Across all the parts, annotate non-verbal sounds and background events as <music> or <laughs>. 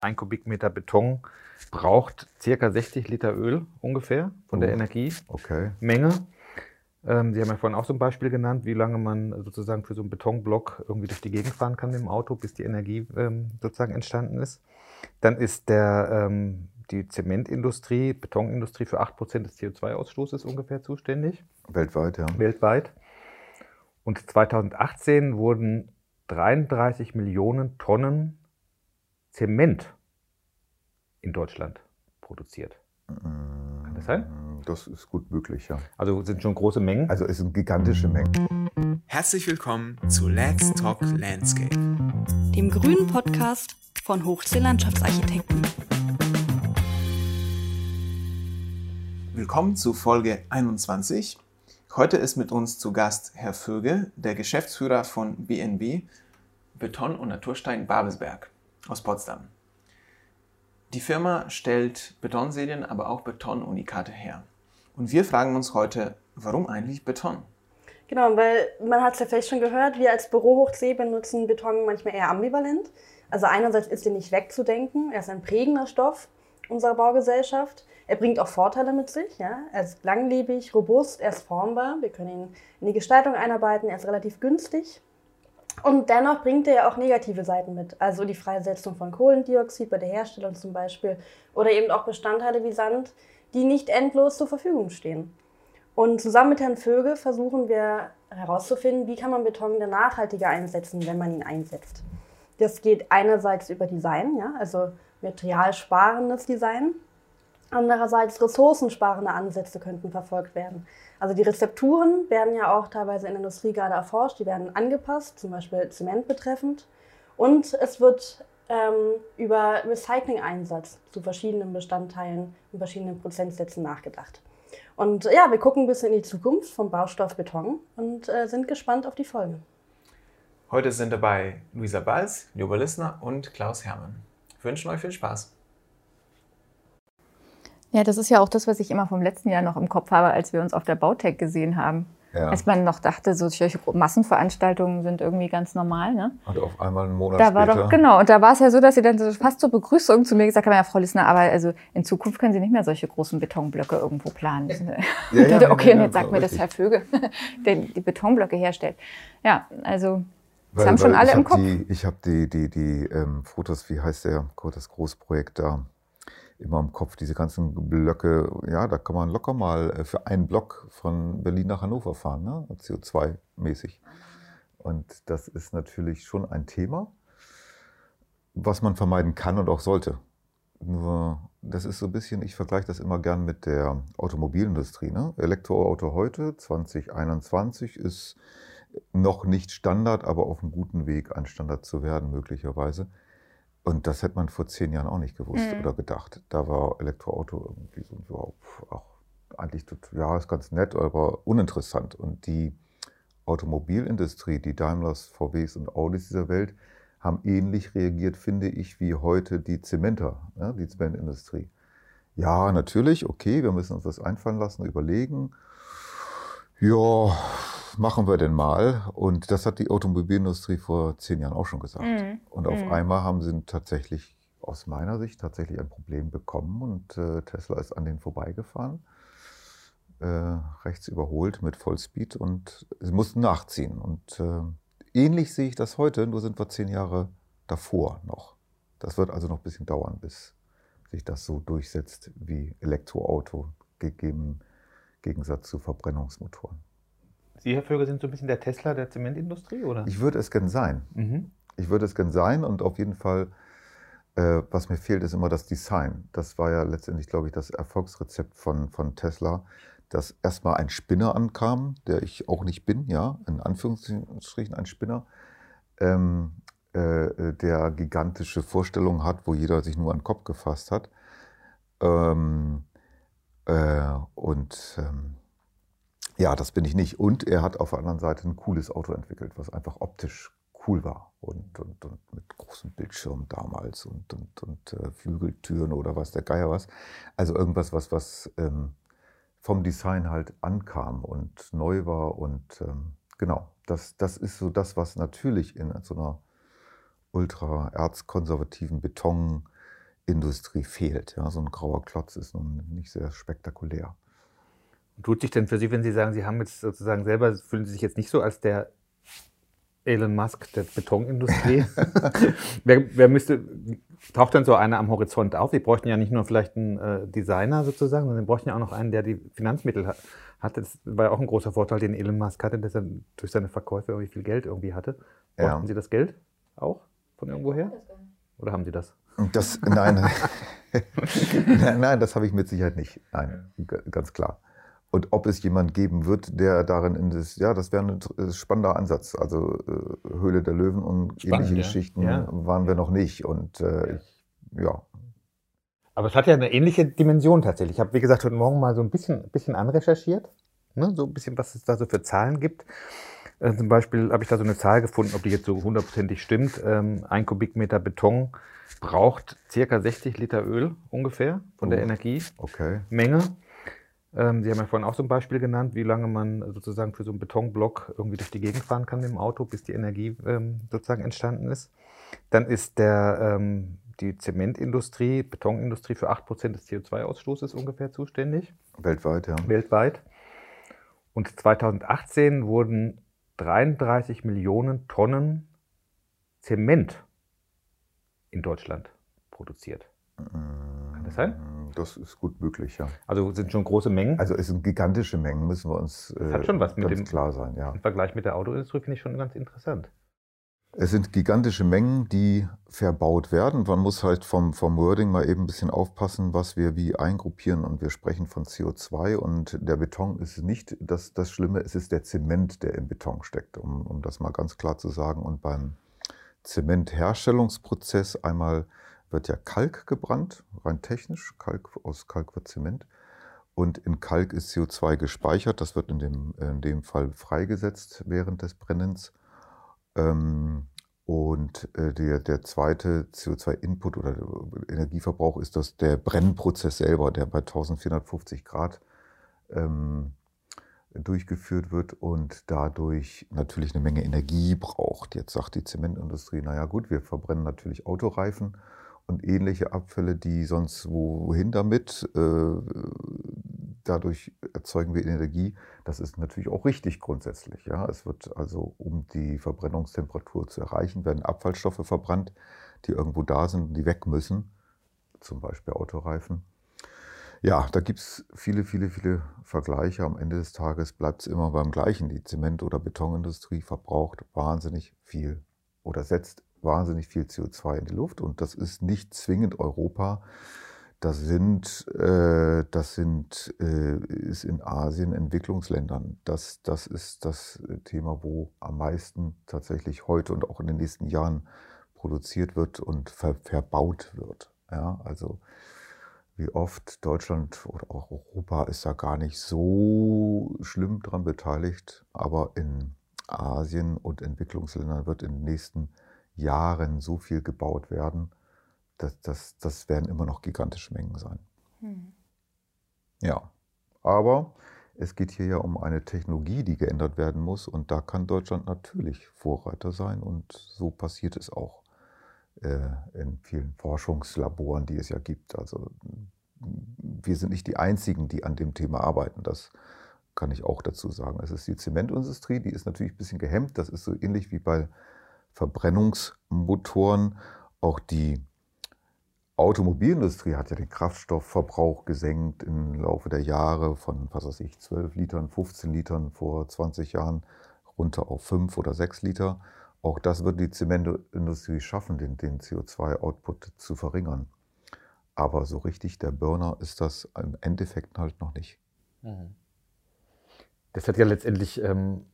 ein Kubikmeter Beton braucht circa 60 Liter Öl ungefähr von Oh, der Energiemenge. Okay. Ähm, Sie haben ja vorhin auch so ein Beispiel genannt, wie lange man sozusagen für so einen Betonblock irgendwie durch die Gegend fahren kann mit dem Auto, bis die Energie ähm, sozusagen entstanden ist. Dann ist der, ähm, die Zementindustrie, Betonindustrie für 8% des CO2-Ausstoßes ungefähr zuständig, Weltweit, ja. weltweit. Und 2018 wurden 33 Millionen Tonnen Zement in Deutschland produziert. Kann das sein? Das ist gut möglich, ja. Also sind schon große Mengen. Also es sind gigantische Mengen. Herzlich willkommen zu Let's Talk Landscape. dem grünen Podcast von Hochsee Landschaftsarchitekten. Willkommen zu Folge 21. Heute ist mit uns zu Gast Herr Vöge, der Geschäftsführer von BNB Beton und Naturstein Babelsberg aus Potsdam. Die Firma stellt Betonserien, aber auch Betonunikate her. Und wir fragen uns heute, warum eigentlich Beton? Genau, weil man hat es ja vielleicht schon gehört, wir als Büro Hochsee benutzen Beton manchmal eher ambivalent. Also einerseits ist er nicht wegzudenken, er ist ein prägender Stoff unserer Baugesellschaft. Er bringt auch Vorteile mit sich. Ja? Er ist langlebig, robust, er ist formbar. Wir können ihn in die Gestaltung einarbeiten, er ist relativ günstig. Und dennoch bringt er ja auch negative Seiten mit. Also die Freisetzung von Kohlendioxid bei der Herstellung zum Beispiel. Oder eben auch Bestandteile wie Sand, die nicht endlos zur Verfügung stehen. Und zusammen mit Herrn Vögel versuchen wir herauszufinden, wie kann man Beton denn nachhaltiger einsetzen, wenn man ihn einsetzt. Das geht einerseits über Design, ja, also materialsparendes Design. Andererseits ressourcensparende Ansätze könnten verfolgt werden. Also die Rezepturen werden ja auch teilweise in der Industrie gerade erforscht, die werden angepasst, zum Beispiel Zement betreffend. Und es wird ähm, über Recycling-Einsatz zu verschiedenen Bestandteilen und verschiedenen Prozentsätzen nachgedacht. Und ja, wir gucken ein bisschen in die Zukunft vom Baustoff Beton und äh, sind gespannt auf die Folge. Heute sind dabei Luisa Balz, Joba Lissner und Klaus Hermann. Wir wünschen euch viel Spaß. Ja, das ist ja auch das, was ich immer vom letzten Jahr noch im Kopf habe, als wir uns auf der Bautech gesehen haben. Ja. Als man noch dachte, so solche Massenveranstaltungen sind irgendwie ganz normal. Ne? Und auf einmal einen Monat Da war später. doch, genau, und da war es ja so, dass sie dann so fast zur Begrüßung zu mir gesagt haben, ja, Frau Lissner, aber also in Zukunft können Sie nicht mehr solche großen Betonblöcke irgendwo planen. Ja, <laughs> ja, nee, okay, nee, und jetzt sagt mir das. Herr Vögel, <laughs> der die Betonblöcke herstellt. Ja, also das Weil- haben schon alle im Kopf. Die, ich habe die, die, die ähm, Fotos, wie heißt der, das Großprojekt da, immer im Kopf. Diese ganzen Blöcke, ja, da kann man locker mal äh, für einen Block von Berlin nach Hannover fahren, ne? CO2-mäßig. Und das ist natürlich schon ein Thema, was man vermeiden kann und auch sollte. Nur, das ist so ein bisschen, ich vergleiche das immer gern mit der Automobilindustrie. Ne? Elektroauto heute, 2021, ist noch nicht Standard, aber auf einem guten Weg, ein Standard zu werden, möglicherweise. Und das hätte man vor zehn Jahren auch nicht gewusst Mhm. oder gedacht. Da war Elektroauto irgendwie so, so auch eigentlich, ja, ist ganz nett, aber uninteressant. Und die Automobilindustrie, die Daimlers, VWs und Audis dieser Welt, haben ähnlich reagiert, finde ich, wie heute die Zementer, die Zementindustrie. Ja, natürlich, okay, wir müssen uns das einfallen lassen, überlegen. Ja, machen wir denn mal? Und das hat die Automobilindustrie vor zehn Jahren auch schon gesagt. Mhm. Und auf Mhm. einmal haben sie tatsächlich, aus meiner Sicht, tatsächlich ein Problem bekommen und äh, Tesla ist an denen vorbeigefahren, äh, rechts überholt mit Vollspeed und sie mussten nachziehen. Und äh, ähnlich sehe ich das heute, nur sind wir zehn Jahre davor noch. Das wird also noch ein bisschen dauern, bis sich das so durchsetzt wie Elektroauto gegeben Gegensatz zu Verbrennungsmotoren. Sie, Herr Vögel, sind so ein bisschen der Tesla der Zementindustrie, oder? Ich würde es gern sein. Mhm. Ich würde es gern sein und auf jeden Fall, äh, was mir fehlt, ist immer das Design. Das war ja letztendlich, glaube ich, das Erfolgsrezept von, von Tesla, dass erstmal ein Spinner ankam, der ich auch nicht bin, ja, in Anführungsstrichen ein Spinner, ähm, äh, der gigantische Vorstellungen hat, wo jeder sich nur an den Kopf gefasst hat. Ähm, äh, und ähm, ja, das bin ich nicht. Und er hat auf der anderen Seite ein cooles Auto entwickelt, was einfach optisch cool war und, und, und mit großen Bildschirmen damals und, und, und äh, Flügeltüren oder was der Geier was. Also irgendwas, was, was ähm, vom Design halt ankam und neu war und ähm, genau, das, das ist so das, was natürlich in so einer ultra erzkonservativen Industrie fehlt. Ja, so ein grauer Klotz ist nun nicht sehr spektakulär. Tut sich denn für Sie, wenn Sie sagen, Sie haben jetzt sozusagen selber, fühlen Sie sich jetzt nicht so als der Elon Musk der Betonindustrie? <laughs> <laughs> wer, wer, müsste, taucht dann so einer am Horizont auf? Sie bräuchten ja nicht nur vielleicht einen äh, Designer sozusagen, sondern Sie bräuchten ja auch noch einen, der die Finanzmittel hat. hat. Das war ja auch ein großer Vorteil, den Elon Musk hatte, dass er durch seine Verkäufe irgendwie viel Geld irgendwie hatte. Brauchten ja. Sie das Geld auch von irgendwoher? Oder haben Sie das? Das, nein, nein, <laughs> nein, das habe ich mit Sicherheit nicht. Nein, ganz klar. Und ob es jemand geben wird, der darin in das, ja, das wäre ein äh, spannender Ansatz. Also äh, Höhle der Löwen und Spannend, ähnliche ja. Geschichten ja. waren wir noch nicht. Und äh, ich, ja. Aber es hat ja eine ähnliche Dimension tatsächlich. Ich habe, wie gesagt, heute Morgen mal so ein bisschen, bisschen anrecherchiert, ne? so ein bisschen, was es da so für Zahlen gibt. Äh, zum Beispiel habe ich da so eine Zahl gefunden, ob die jetzt so hundertprozentig stimmt. Ähm, ein Kubikmeter Beton braucht circa 60 Liter Öl ungefähr von oh, der Energiemenge. Okay. Ähm, Sie haben ja vorhin auch so ein Beispiel genannt, wie lange man sozusagen für so einen Betonblock irgendwie durch die Gegend fahren kann mit dem Auto, bis die Energie ähm, sozusagen entstanden ist. Dann ist der, ähm, die Zementindustrie, Betonindustrie für 8% des CO2-Ausstoßes ungefähr zuständig. Weltweit, ja. Weltweit. Und 2018 wurden 33 Millionen Tonnen Zement in Deutschland produziert. Kann das sein? Das ist gut möglich, ja. Also sind schon große Mengen? Also es sind gigantische Mengen, müssen wir uns äh, hat schon was mit dem, klar sein. Ja. Im Vergleich mit der Autoindustrie finde ich schon ganz interessant. Es sind gigantische Mengen, die verbaut werden. Man muss halt vom, vom Wording mal eben ein bisschen aufpassen, was wir wie eingruppieren. Und wir sprechen von CO2 und der Beton ist nicht das, das Schlimme, es ist der Zement, der im Beton steckt, um, um das mal ganz klar zu sagen. Und beim Zementherstellungsprozess einmal wird ja Kalk gebrannt, rein technisch. Kalk, aus Kalk wird Zement. Und in Kalk ist CO2 gespeichert. Das wird in dem, in dem Fall freigesetzt während des Brennens. Ähm, und äh, der, der zweite CO2-Input oder Energieverbrauch ist das der Brennprozess selber, der bei 1450 Grad ähm, durchgeführt wird und dadurch natürlich eine Menge Energie braucht. Jetzt sagt die Zementindustrie, naja gut, wir verbrennen natürlich Autoreifen und ähnliche Abfälle, die sonst wohin damit. Äh, dadurch erzeugen wir Energie. Das ist natürlich auch richtig grundsätzlich. Ja? Es wird also, um die Verbrennungstemperatur zu erreichen, werden Abfallstoffe verbrannt, die irgendwo da sind, die weg müssen, zum Beispiel Autoreifen. Ja, da gibt es viele, viele, viele Vergleiche. Am Ende des Tages bleibt es immer beim Gleichen. Die Zement- oder Betonindustrie verbraucht wahnsinnig viel oder setzt wahnsinnig viel CO2 in die Luft und das ist nicht zwingend Europa. Das sind, äh, das sind äh, ist in Asien, Entwicklungsländern. Das, das ist das Thema, wo am meisten tatsächlich heute und auch in den nächsten Jahren produziert wird und ver verbaut wird. Ja, also wie oft Deutschland oder auch Europa ist da gar nicht so schlimm dran beteiligt, aber in Asien und Entwicklungsländern wird in den nächsten Jahren Jahren so viel gebaut werden, das, das, das werden immer noch gigantische Mengen sein. Hm. Ja, aber es geht hier ja um eine Technologie, die geändert werden muss und da kann Deutschland natürlich Vorreiter sein und so passiert es auch äh, in vielen Forschungslaboren, die es ja gibt. Also wir sind nicht die Einzigen, die an dem Thema arbeiten. Das kann ich auch dazu sagen. Es ist die Zementindustrie, die ist natürlich ein bisschen gehemmt. Das ist so ähnlich wie bei Verbrennungsmotoren. Auch die Automobilindustrie hat ja den Kraftstoffverbrauch gesenkt im Laufe der Jahre von, was weiß ich, 12 Litern, 15 Litern vor 20 Jahren runter auf 5 oder 6 Liter. Auch das wird die Zementindustrie schaffen, den, den CO2-Output zu verringern. Aber so richtig der Burner ist das im Endeffekt halt noch nicht. Mhm. Das hat ja letztendlich ähm,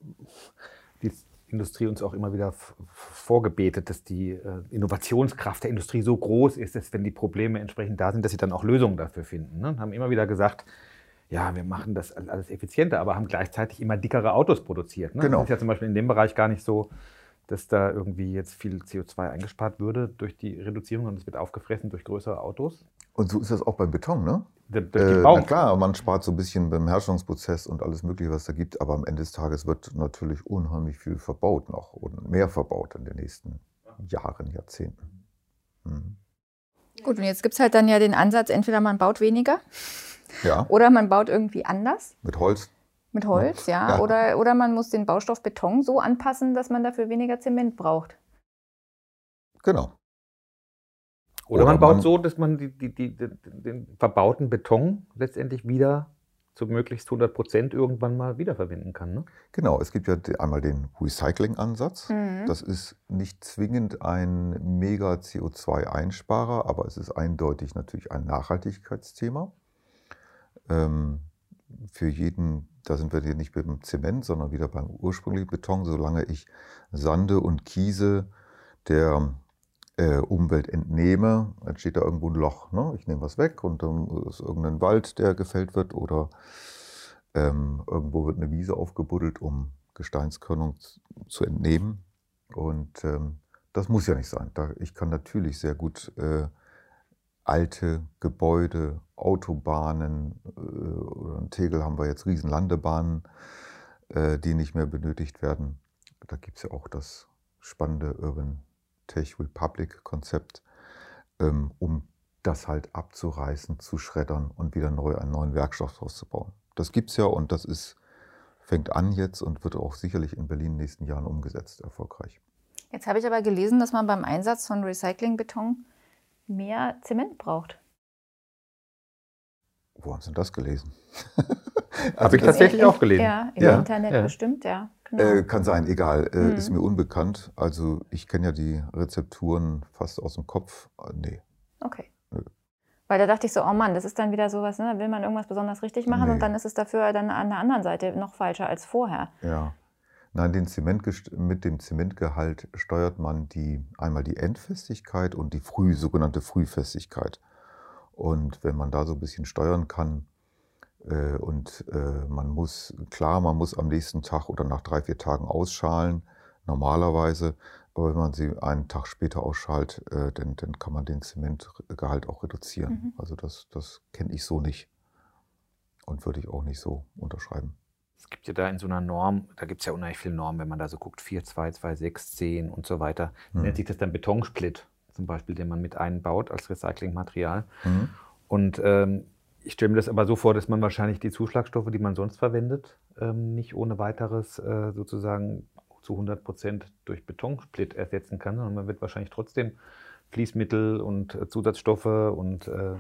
die Industrie uns auch immer wieder vorgebetet, dass die äh, Innovationskraft der Industrie so groß ist, dass wenn die Probleme entsprechend da sind, dass sie dann auch Lösungen dafür finden. Ne? Haben immer wieder gesagt, ja, wir machen das alles effizienter, aber haben gleichzeitig immer dickere Autos produziert. Ne? Genau. Das ist ja zum Beispiel in dem Bereich gar nicht so, dass da irgendwie jetzt viel CO2 eingespart würde durch die Reduzierung und es wird aufgefressen durch größere Autos. Und so ist das auch beim Beton, ne? Durch die äh, na klar, man spart so ein bisschen beim Herstellungsprozess und alles Mögliche, was da gibt, aber am Ende des Tages wird natürlich unheimlich viel verbaut noch und mehr verbaut in den nächsten Jahren, Jahrzehnten. Mhm. Gut, und jetzt gibt es halt dann ja den Ansatz, entweder man baut weniger Ja, oder man baut irgendwie anders mit Holz. mit Holz, ja. Ja. Oder, oder man muss den Baustoff Beton so anpassen, dass man dafür weniger Zement braucht. Genau. Oder, Oder man baut man- so, dass man die, die, die, die, den verbauten Beton letztendlich wieder zu möglichst 100 Prozent irgendwann mal wiederverwenden kann. Ne? Genau, es gibt ja einmal den Recycling-Ansatz. Mhm. Das ist nicht zwingend ein mega CO2-Einsparer, aber es ist eindeutig natürlich ein Nachhaltigkeitsthema. Ähm, für jeden, da sind wir hier nicht beim Zement, sondern wieder beim ursprünglichen Beton, solange ich Sande und Kiese der äh, Umwelt entnehme, entsteht da irgendwo ein Loch. Ne? Ich nehme was weg und dann ist irgendein Wald, der gefällt wird oder ähm, irgendwo wird eine Wiese aufgebuddelt, um Gesteinskörnung zu entnehmen. Und ähm, das muss ja nicht sein. Da, ich kann natürlich sehr gut äh, alte Gebäude, Autobahnen, äh, oder in Tegel haben wir jetzt riesen Landebahnen, äh, die nicht mehr benötigt werden. Da gibt es ja auch das spannende Urban Tech Republic Konzept, ähm, um das halt abzureißen, zu schreddern und wieder neu einen neuen Werkstoff draus zu bauen. Das gibt es ja und das ist, fängt an jetzt und wird auch sicherlich in Berlin in den nächsten Jahren umgesetzt, erfolgreich. Jetzt habe ich aber gelesen, dass man beim Einsatz von Recyclingbeton mehr Zement braucht. Wo haben Sie denn das gelesen? <laughs> Habe ich das- tatsächlich auch gelesen. Ja, im Ja. Internet Ja. bestimmt, ja. Genau. Äh, kann sein, egal, äh, Mhm. ist mir unbekannt. Also ich kenne ja die Rezepturen fast aus dem Kopf. Äh, nee, Okay. Nö. Weil da dachte ich so, oh Mann, das ist dann wieder sowas, ne? da will man irgendwas besonders richtig machen Nee. und dann ist es dafür dann an der anderen Seite noch falscher als vorher. ja. Nein, den Zementgest- mit dem Zementgehalt steuert man die, einmal die Endfestigkeit und die früh, sogenannte Frühfestigkeit. Und wenn man da so ein bisschen steuern kann, äh, und äh, man muss, klar, man muss am nächsten Tag oder nach drei, vier Tagen ausschalen, normalerweise. Aber wenn man sie einen Tag später ausschalt, äh, dann, dann kann man den Zementgehalt auch reduzieren. Mhm. Also das, das kenne ich so nicht. Und würde ich auch nicht so unterschreiben. Es gibt ja da in so einer Norm, da gibt es ja unheimlich viele Normen, wenn man da so guckt, 4, 2, 2, 6, 10 und so weiter. Mhm. Nennt sich das dann Betonsplit, zum Beispiel, den man mit einbaut als Recyclingmaterial. Mhm. Und ähm, ich stelle mir das aber so vor, dass man wahrscheinlich die Zuschlagstoffe, die man sonst verwendet, ähm, nicht ohne weiteres äh, sozusagen zu 100 Prozent durch Betonsplit ersetzen kann, sondern man wird wahrscheinlich trotzdem Fließmittel und äh, Zusatzstoffe und ähm,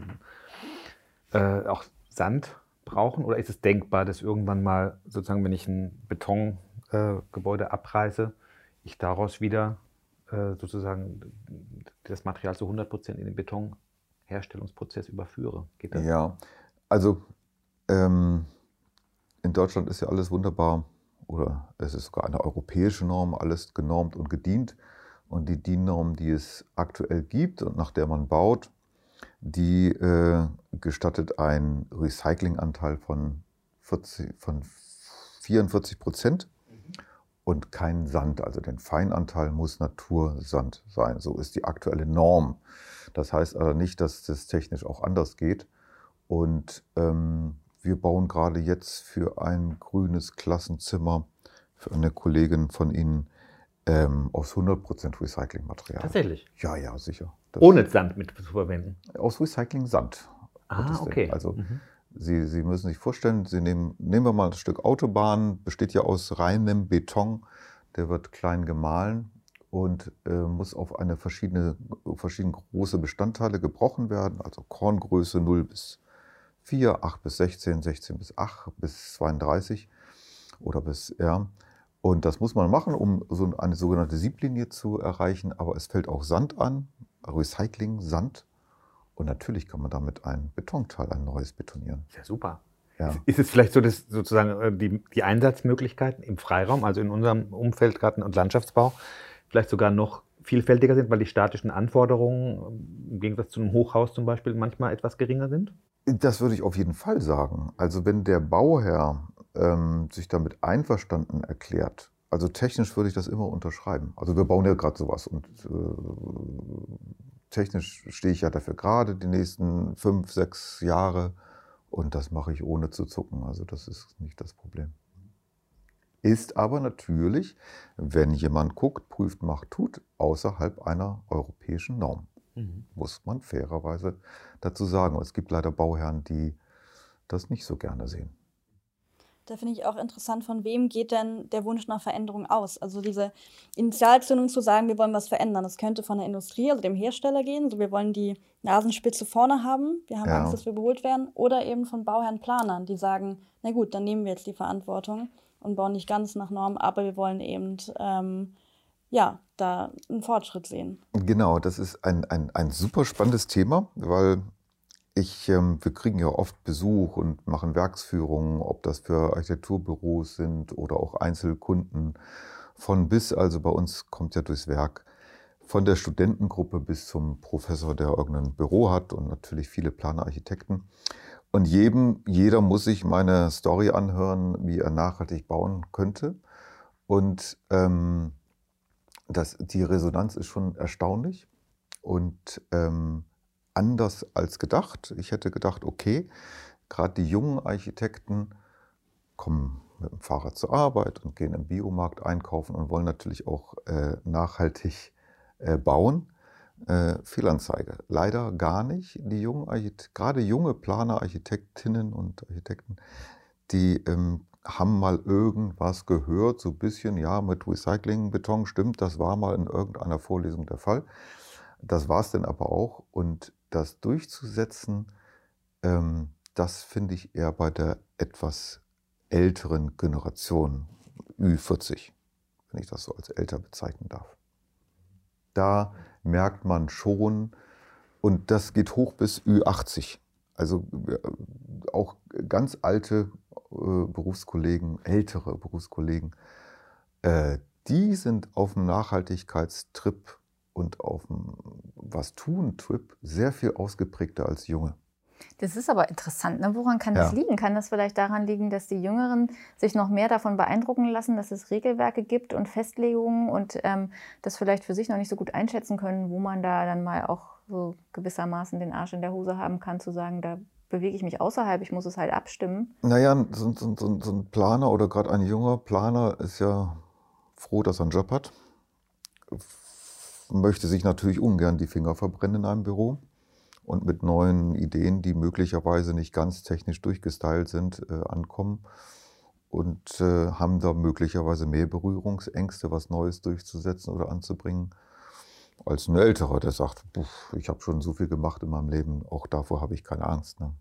äh, auch Sand brauchen? Oder ist es denkbar, dass irgendwann mal sozusagen, wenn ich ein Betongebäude äh, Gebäude abreiße, ich daraus wieder äh, sozusagen das Material zu 100 Prozent in den Betonherstellungsprozess überführe? Geht das? Ja, also ähm, in Deutschland ist ja alles wunderbar, oder es ist sogar eine europäische Norm, alles genormt und gedient. Und die DIN-Norm, die es aktuell gibt und nach der man baut, die äh, gestattet einen Recyclinganteil von, 40, von 44 Prozent und keinen Sand. Also den Feinanteil muss Natursand sein. So ist die aktuelle Norm. Das heißt aber nicht, dass das technisch auch anders geht. Und ähm, wir bauen gerade jetzt für ein grünes Klassenzimmer für eine Kollegin von Ihnen ähm, aus 100% Recyclingmaterial. Tatsächlich. Ja, ja, sicher. Das- Ohne Sand mit zu verwenden. Aus Recycling-Sand. Ah, Gottes Willen. okay. Also Mhm. Sie, Sie müssen sich vorstellen, Sie nehmen, nehmen wir mal ein Stück Autobahn, besteht ja aus reinem Beton, der wird klein gemahlen und äh, muss auf eine verschiedene, verschiedene große Bestandteile gebrochen werden, also Korngröße 0 bis 4, 8 bis 16, 16 bis 8 bis 32 oder bis, ja. Und das muss man machen, um so eine sogenannte Sieblinie zu erreichen, aber es fällt auch Sand an, Recycling, Sand. Und natürlich kann man damit ein Betonteil, ein neues betonieren. Ist ja super. Ja. Ist es vielleicht so, dass sozusagen äh, die, die Einsatzmöglichkeiten im Freiraum, also in unserem Umfeld, Garten- und Landschaftsbau, vielleicht sogar noch vielfältiger sind, weil die statischen Anforderungen ähm, im Gegensatz zu einem Hochhaus zum Beispiel manchmal etwas geringer sind? Das würde ich auf jeden Fall sagen. Also wenn der Bauherr ähm, sich damit einverstanden erklärt, also technisch würde ich das immer unterschreiben. Also wir bauen ja gerade sowas und äh, technisch stehe ich ja dafür gerade die nächsten fünf, sechs Jahre und das mache ich ohne zu zucken. Also das ist nicht das Problem. Ist aber natürlich, wenn jemand guckt, prüft, macht, tut, außerhalb einer europäischen Norm. Mhm. Muss man fairerweise dazu sagen. Und es gibt leider Bauherren, die das nicht so gerne sehen. Da finde ich auch interessant, von wem geht denn der Wunsch nach Veränderung aus? Also diese Initialzündung zu sagen, wir wollen was verändern. Das könnte von der Industrie, also dem Hersteller gehen. Also wir wollen die Nasenspitze vorne haben. Wir haben ja. Angst, dass wir überholt werden. Oder eben von Bauherren, Planern, die sagen, na gut, dann nehmen wir jetzt die Verantwortung und bauen nicht ganz nach Norm, aber wir wollen eben ähm, ja, da einen Fortschritt sehen. Genau, das ist ein, ein, ein super spannendes Thema, weil ich, ähm, wir kriegen ja oft Besuch und machen Werksführungen, ob das für Architekturbüros sind oder auch Einzelkunden. Von bis, also bei uns kommt ja durchs Werk, von der Studentengruppe bis zum Professor, der irgendein Büro hat und natürlich viele Planerarchitekten. Und jedem, jeder muss sich meine Story anhören, wie er nachhaltig bauen könnte. Und ähm, das, die Resonanz ist schon erstaunlich. Und ähm, anders als gedacht. Ich hätte gedacht, okay, gerade die jungen Architekten kommen mit dem Fahrrad zur Arbeit und gehen im Biomarkt einkaufen und wollen natürlich auch äh, nachhaltig äh, bauen. Äh, Fehlanzeige. Leider gar nicht. Die jungen gerade junge Planer, Architektinnen und Architekten, die ähm, haben mal irgendwas gehört, so ein bisschen, ja, mit Recyclingbeton stimmt, das war mal in irgendeiner Vorlesung der Fall. Das war es dann aber auch. Und das durchzusetzen, ähm, das finde ich eher bei der etwas älteren Generation, Ü40, wenn ich das so als älter bezeichnen darf. Da merkt man schon, und das geht hoch bis Ü80. Also äh, auch ganz alte äh, Berufskollegen, ältere Berufskollegen, äh, die sind auf dem Nachhaltigkeitstrip und auf dem Was tun-Trip sehr viel ausgeprägter als Junge. Das ist aber interessant. Ne? Woran kann ja. das liegen? Kann das vielleicht daran liegen, dass die Jüngeren sich noch mehr davon beeindrucken lassen, dass es Regelwerke gibt und Festlegungen und ähm, das vielleicht für sich noch nicht so gut einschätzen können, wo man da dann mal auch so gewissermaßen den Arsch in der Hose haben kann, zu sagen, da bewege ich mich außerhalb, ich muss es halt abstimmen? Naja, so, so, so, so ein Planer oder gerade ein junger Planer ist ja froh, dass er einen Job hat möchte sich natürlich ungern die Finger verbrennen in einem Büro und mit neuen Ideen, die möglicherweise nicht ganz technisch durchgestylt sind, äh, ankommen und äh, haben da möglicherweise mehr Berührungsängste, was Neues durchzusetzen oder anzubringen, als ein Älterer, der sagt, ich habe schon so viel gemacht in meinem Leben, auch davor habe ich keine Angst. Ne?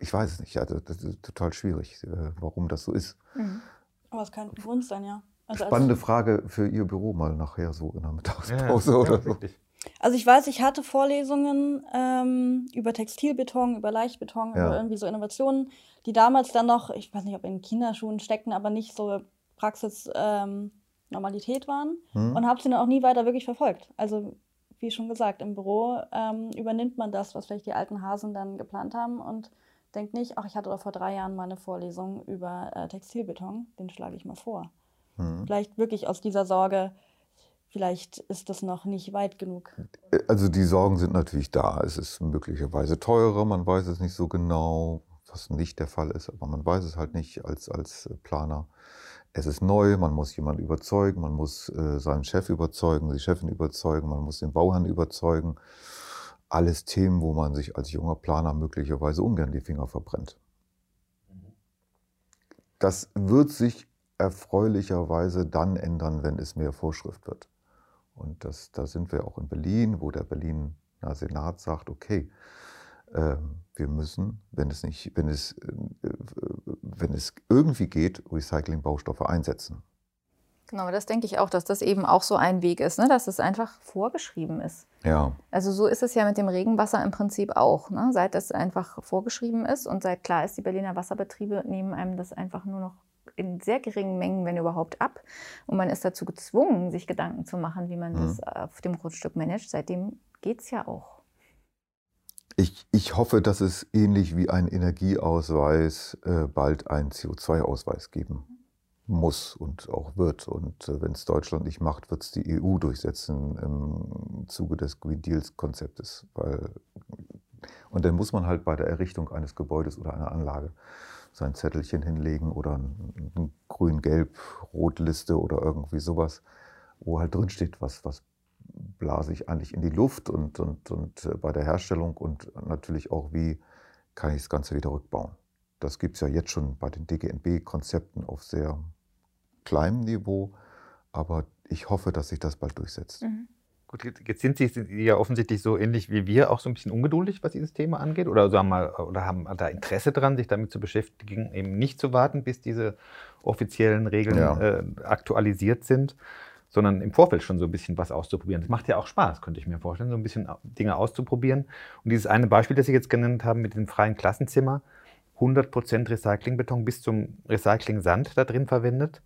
Ich weiß es nicht, also das ist total schwierig, äh, warum das so ist. Mhm. Aber es kann ein Grund sein, ja. Also Spannende Frage für Ihr Büro mal nachher so in der Mittagspause ja, oder so. Also ich weiß, ich hatte Vorlesungen ähm, über Textilbeton, über Leichtbeton, ja. über irgendwie so Innovationen, die damals dann noch, ich weiß nicht, ob in Kinderschuhen steckten, aber nicht so Praxis ähm, Normalität waren hm. und habe sie dann auch nie weiter wirklich verfolgt. Also wie schon gesagt, im Büro ähm, übernimmt man das, was vielleicht die alten Hasen dann geplant haben und denkt nicht, ach, ich hatte doch vor drei Jahren mal eine Vorlesung über äh, Textilbeton, den schlage ich mal vor. Mhm. Vielleicht wirklich aus dieser Sorge, vielleicht ist das noch nicht weit genug. Also die Sorgen sind natürlich da. Es ist möglicherweise teurer, man weiß es nicht so genau, was nicht der Fall ist, aber man weiß es halt nicht als, als Planer. Es ist neu, man muss jemanden überzeugen, man muss äh, seinen Chef überzeugen, die Chefin überzeugen, man muss den Bauherrn überzeugen. Alles Themen, wo man sich als junger Planer möglicherweise ungern die Finger verbrennt. Mhm. Das wird sich erfreulicherweise dann ändern, wenn es mehr Vorschrift wird. Und das, da sind wir auch in Berlin, wo der Berliner Senat sagt, okay, äh, wir müssen, wenn es, nicht, wenn, es, äh, wenn es irgendwie geht, Recyclingbaustoffe einsetzen. Genau, das denke ich auch, dass das eben auch so ein Weg ist, ne? dass es einfach vorgeschrieben ist. Ja. Also so ist es ja mit dem Regenwasser im Prinzip auch. Ne? Seit das einfach vorgeschrieben ist und seit klar ist, die Berliner Wasserbetriebe nehmen einem das einfach nur noch in sehr geringen Mengen, wenn überhaupt, ab. Und man ist dazu gezwungen, sich Gedanken zu machen, wie man mhm. das auf dem Grundstück managt. Seitdem geht es ja auch. Ich, ich hoffe, dass es ähnlich wie ein Energieausweis äh, bald einen CO2-Ausweis geben muss und auch wird. Und äh, wenn es Deutschland nicht macht, wird es die EU durchsetzen im Zuge des Green Deals-Konzeptes. und dann muss man halt bei der Errichtung eines Gebäudes oder einer Anlage sein Zettelchen hinlegen oder ein, ein grün-gelb-rot-Liste oder irgendwie sowas, wo halt drin steht, was, was blase ich eigentlich in die Luft und, und, und äh, bei der Herstellung und natürlich auch, wie kann ich das Ganze wieder rückbauen. Das gibt es ja jetzt schon bei den DGNB-Konzepten auf sehr kleinem Niveau, aber ich hoffe, dass sich das bald durchsetzt. Mhm. Gut, jetzt sind Sie, ja offensichtlich so ähnlich wie wir auch so ein bisschen ungeduldig, was dieses Thema angeht, oder, sagen mal, oder haben da Interesse dran, sich damit zu beschäftigen, eben nicht zu warten, bis diese offiziellen Regeln ja. äh, aktualisiert sind, sondern im Vorfeld schon so ein bisschen was auszuprobieren. Das macht ja auch Spaß, könnte ich mir vorstellen, so ein bisschen Dinge auszuprobieren. Und dieses eine Beispiel, das Sie jetzt genannt haben mit dem freien Klassenzimmer, 100% Recyclingbeton bis zum Recycling-Sand da drin verwendet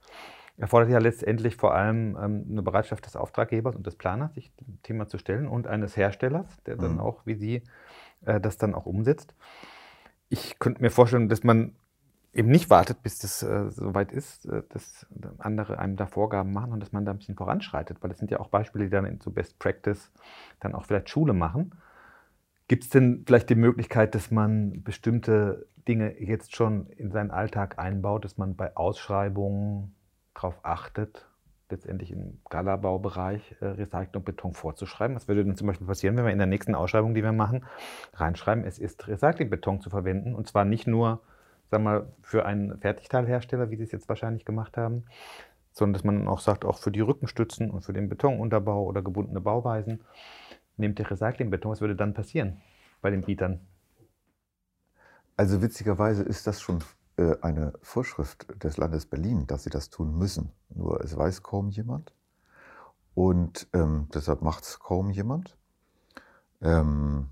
erfordert ja letztendlich vor allem ähm, eine Bereitschaft des Auftraggebers und des Planers, sich dem Thema zu stellen und eines Herstellers, der dann mhm. auch, wie Sie, äh, das dann auch umsetzt. Ich könnte mir vorstellen, dass man eben nicht wartet, bis das äh, soweit ist, äh, dass andere einem da Vorgaben machen und dass man da ein bisschen voranschreitet, weil das sind ja auch Beispiele, die dann in so Best Practice dann auch vielleicht Schule machen. Gibt es denn vielleicht die Möglichkeit, dass man bestimmte Dinge jetzt schon in seinen Alltag einbaut, dass man bei Ausschreibungen darauf achtet, letztendlich im Galabaubereich äh, Recycling vorzuschreiben. Was würde denn zum Beispiel passieren, wenn wir in der nächsten Ausschreibung, die wir machen, reinschreiben, es ist Recyclingbeton zu verwenden und zwar nicht nur sagen wir für einen Fertigteilhersteller, wie Sie es jetzt wahrscheinlich gemacht haben, sondern dass man auch sagt, auch für die Rückenstützen und für den Betonunterbau oder gebundene Bauweisen, nehmt ihr Recyclingbeton. Was würde dann passieren bei den Bietern? Also witzigerweise ist das schon eine Vorschrift des Landes Berlin, dass sie das tun müssen. Nur es weiß kaum jemand. Und ähm, deshalb macht es kaum jemand. Ähm,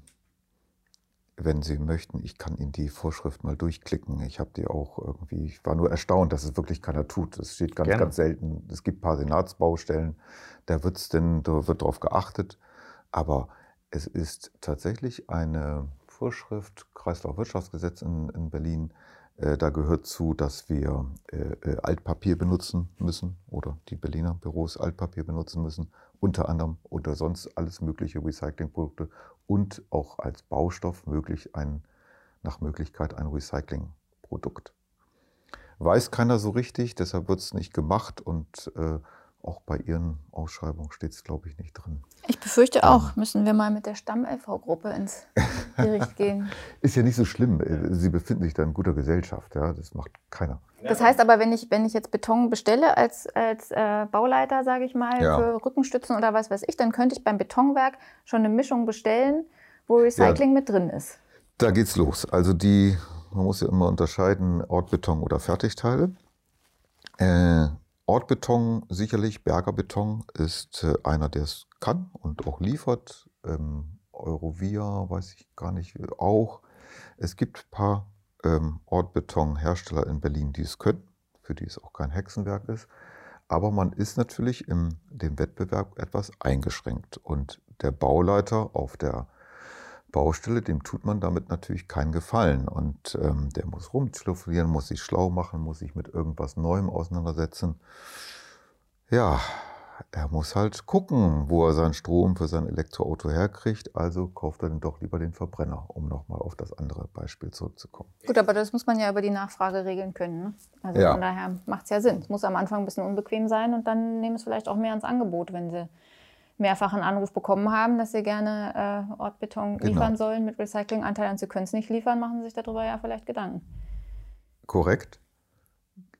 wenn Sie möchten, ich kann Ihnen die Vorschrift mal durchklicken. Ich habe die auch irgendwie, ich war nur erstaunt, dass es wirklich keiner tut. Es steht ganz, Gerne. ganz selten. Es gibt ein paar Senatsbaustellen, da, wird's denn, da wird darauf geachtet. Aber es ist tatsächlich eine Vorschrift, Kreislaufwirtschaftsgesetz in, in Berlin, äh, da gehört zu, dass wir äh, äh, Altpapier benutzen müssen oder die Berliner Büros Altpapier benutzen müssen, unter anderem oder sonst alles mögliche Recyclingprodukte und auch als Baustoff möglich ein, nach Möglichkeit ein Recyclingprodukt. Weiß keiner so richtig, deshalb wird es nicht gemacht und äh, auch bei Ihren Ausschreibungen steht es, glaube ich, nicht drin. Ich befürchte auch, müssen wir mal mit der Stamm-LV-Gruppe ins Gericht <laughs> gehen. Ist ja nicht so schlimm. Sie befinden sich da in guter Gesellschaft. Ja? Das macht keiner. Das heißt aber, wenn ich, wenn ich jetzt Beton bestelle als, als äh, Bauleiter, sage ich mal, ja. für Rückenstützen oder was weiß ich, dann könnte ich beim Betonwerk schon eine Mischung bestellen, wo Recycling ja, mit drin ist. Da geht's los. Also die, man muss ja immer unterscheiden, Ortbeton oder Fertigteile. Äh, Ortbeton sicherlich, Bergerbeton ist äh, einer, der es kann und auch liefert. Ähm, Eurovia weiß ich gar nicht, auch. Es gibt ein paar ähm, Ortbetonhersteller in Berlin, die es können, für die es auch kein Hexenwerk ist. Aber man ist natürlich im dem Wettbewerb etwas eingeschränkt. Und der Bauleiter auf der Baustelle, dem tut man damit natürlich keinen Gefallen. Und ähm, der muss rumtelefonieren, muss sich schlau machen, muss sich mit irgendwas Neuem auseinandersetzen. Ja, er muss halt gucken, wo er seinen Strom für sein Elektroauto herkriegt. Also kauft er dann doch lieber den Verbrenner, um nochmal auf das andere Beispiel zurückzukommen. Gut, aber das muss man ja über die Nachfrage regeln können. Ne? Also ja. von daher macht es ja Sinn. Es muss am Anfang ein bisschen unbequem sein und dann nehmen es vielleicht auch mehr ans Angebot, wenn sie mehrfach einen Anruf bekommen haben, dass sie gerne äh, Ortbeton genau. liefern sollen mit Recyclinganteil und sie können es nicht liefern, machen sie sich darüber ja vielleicht Gedanken. Korrekt.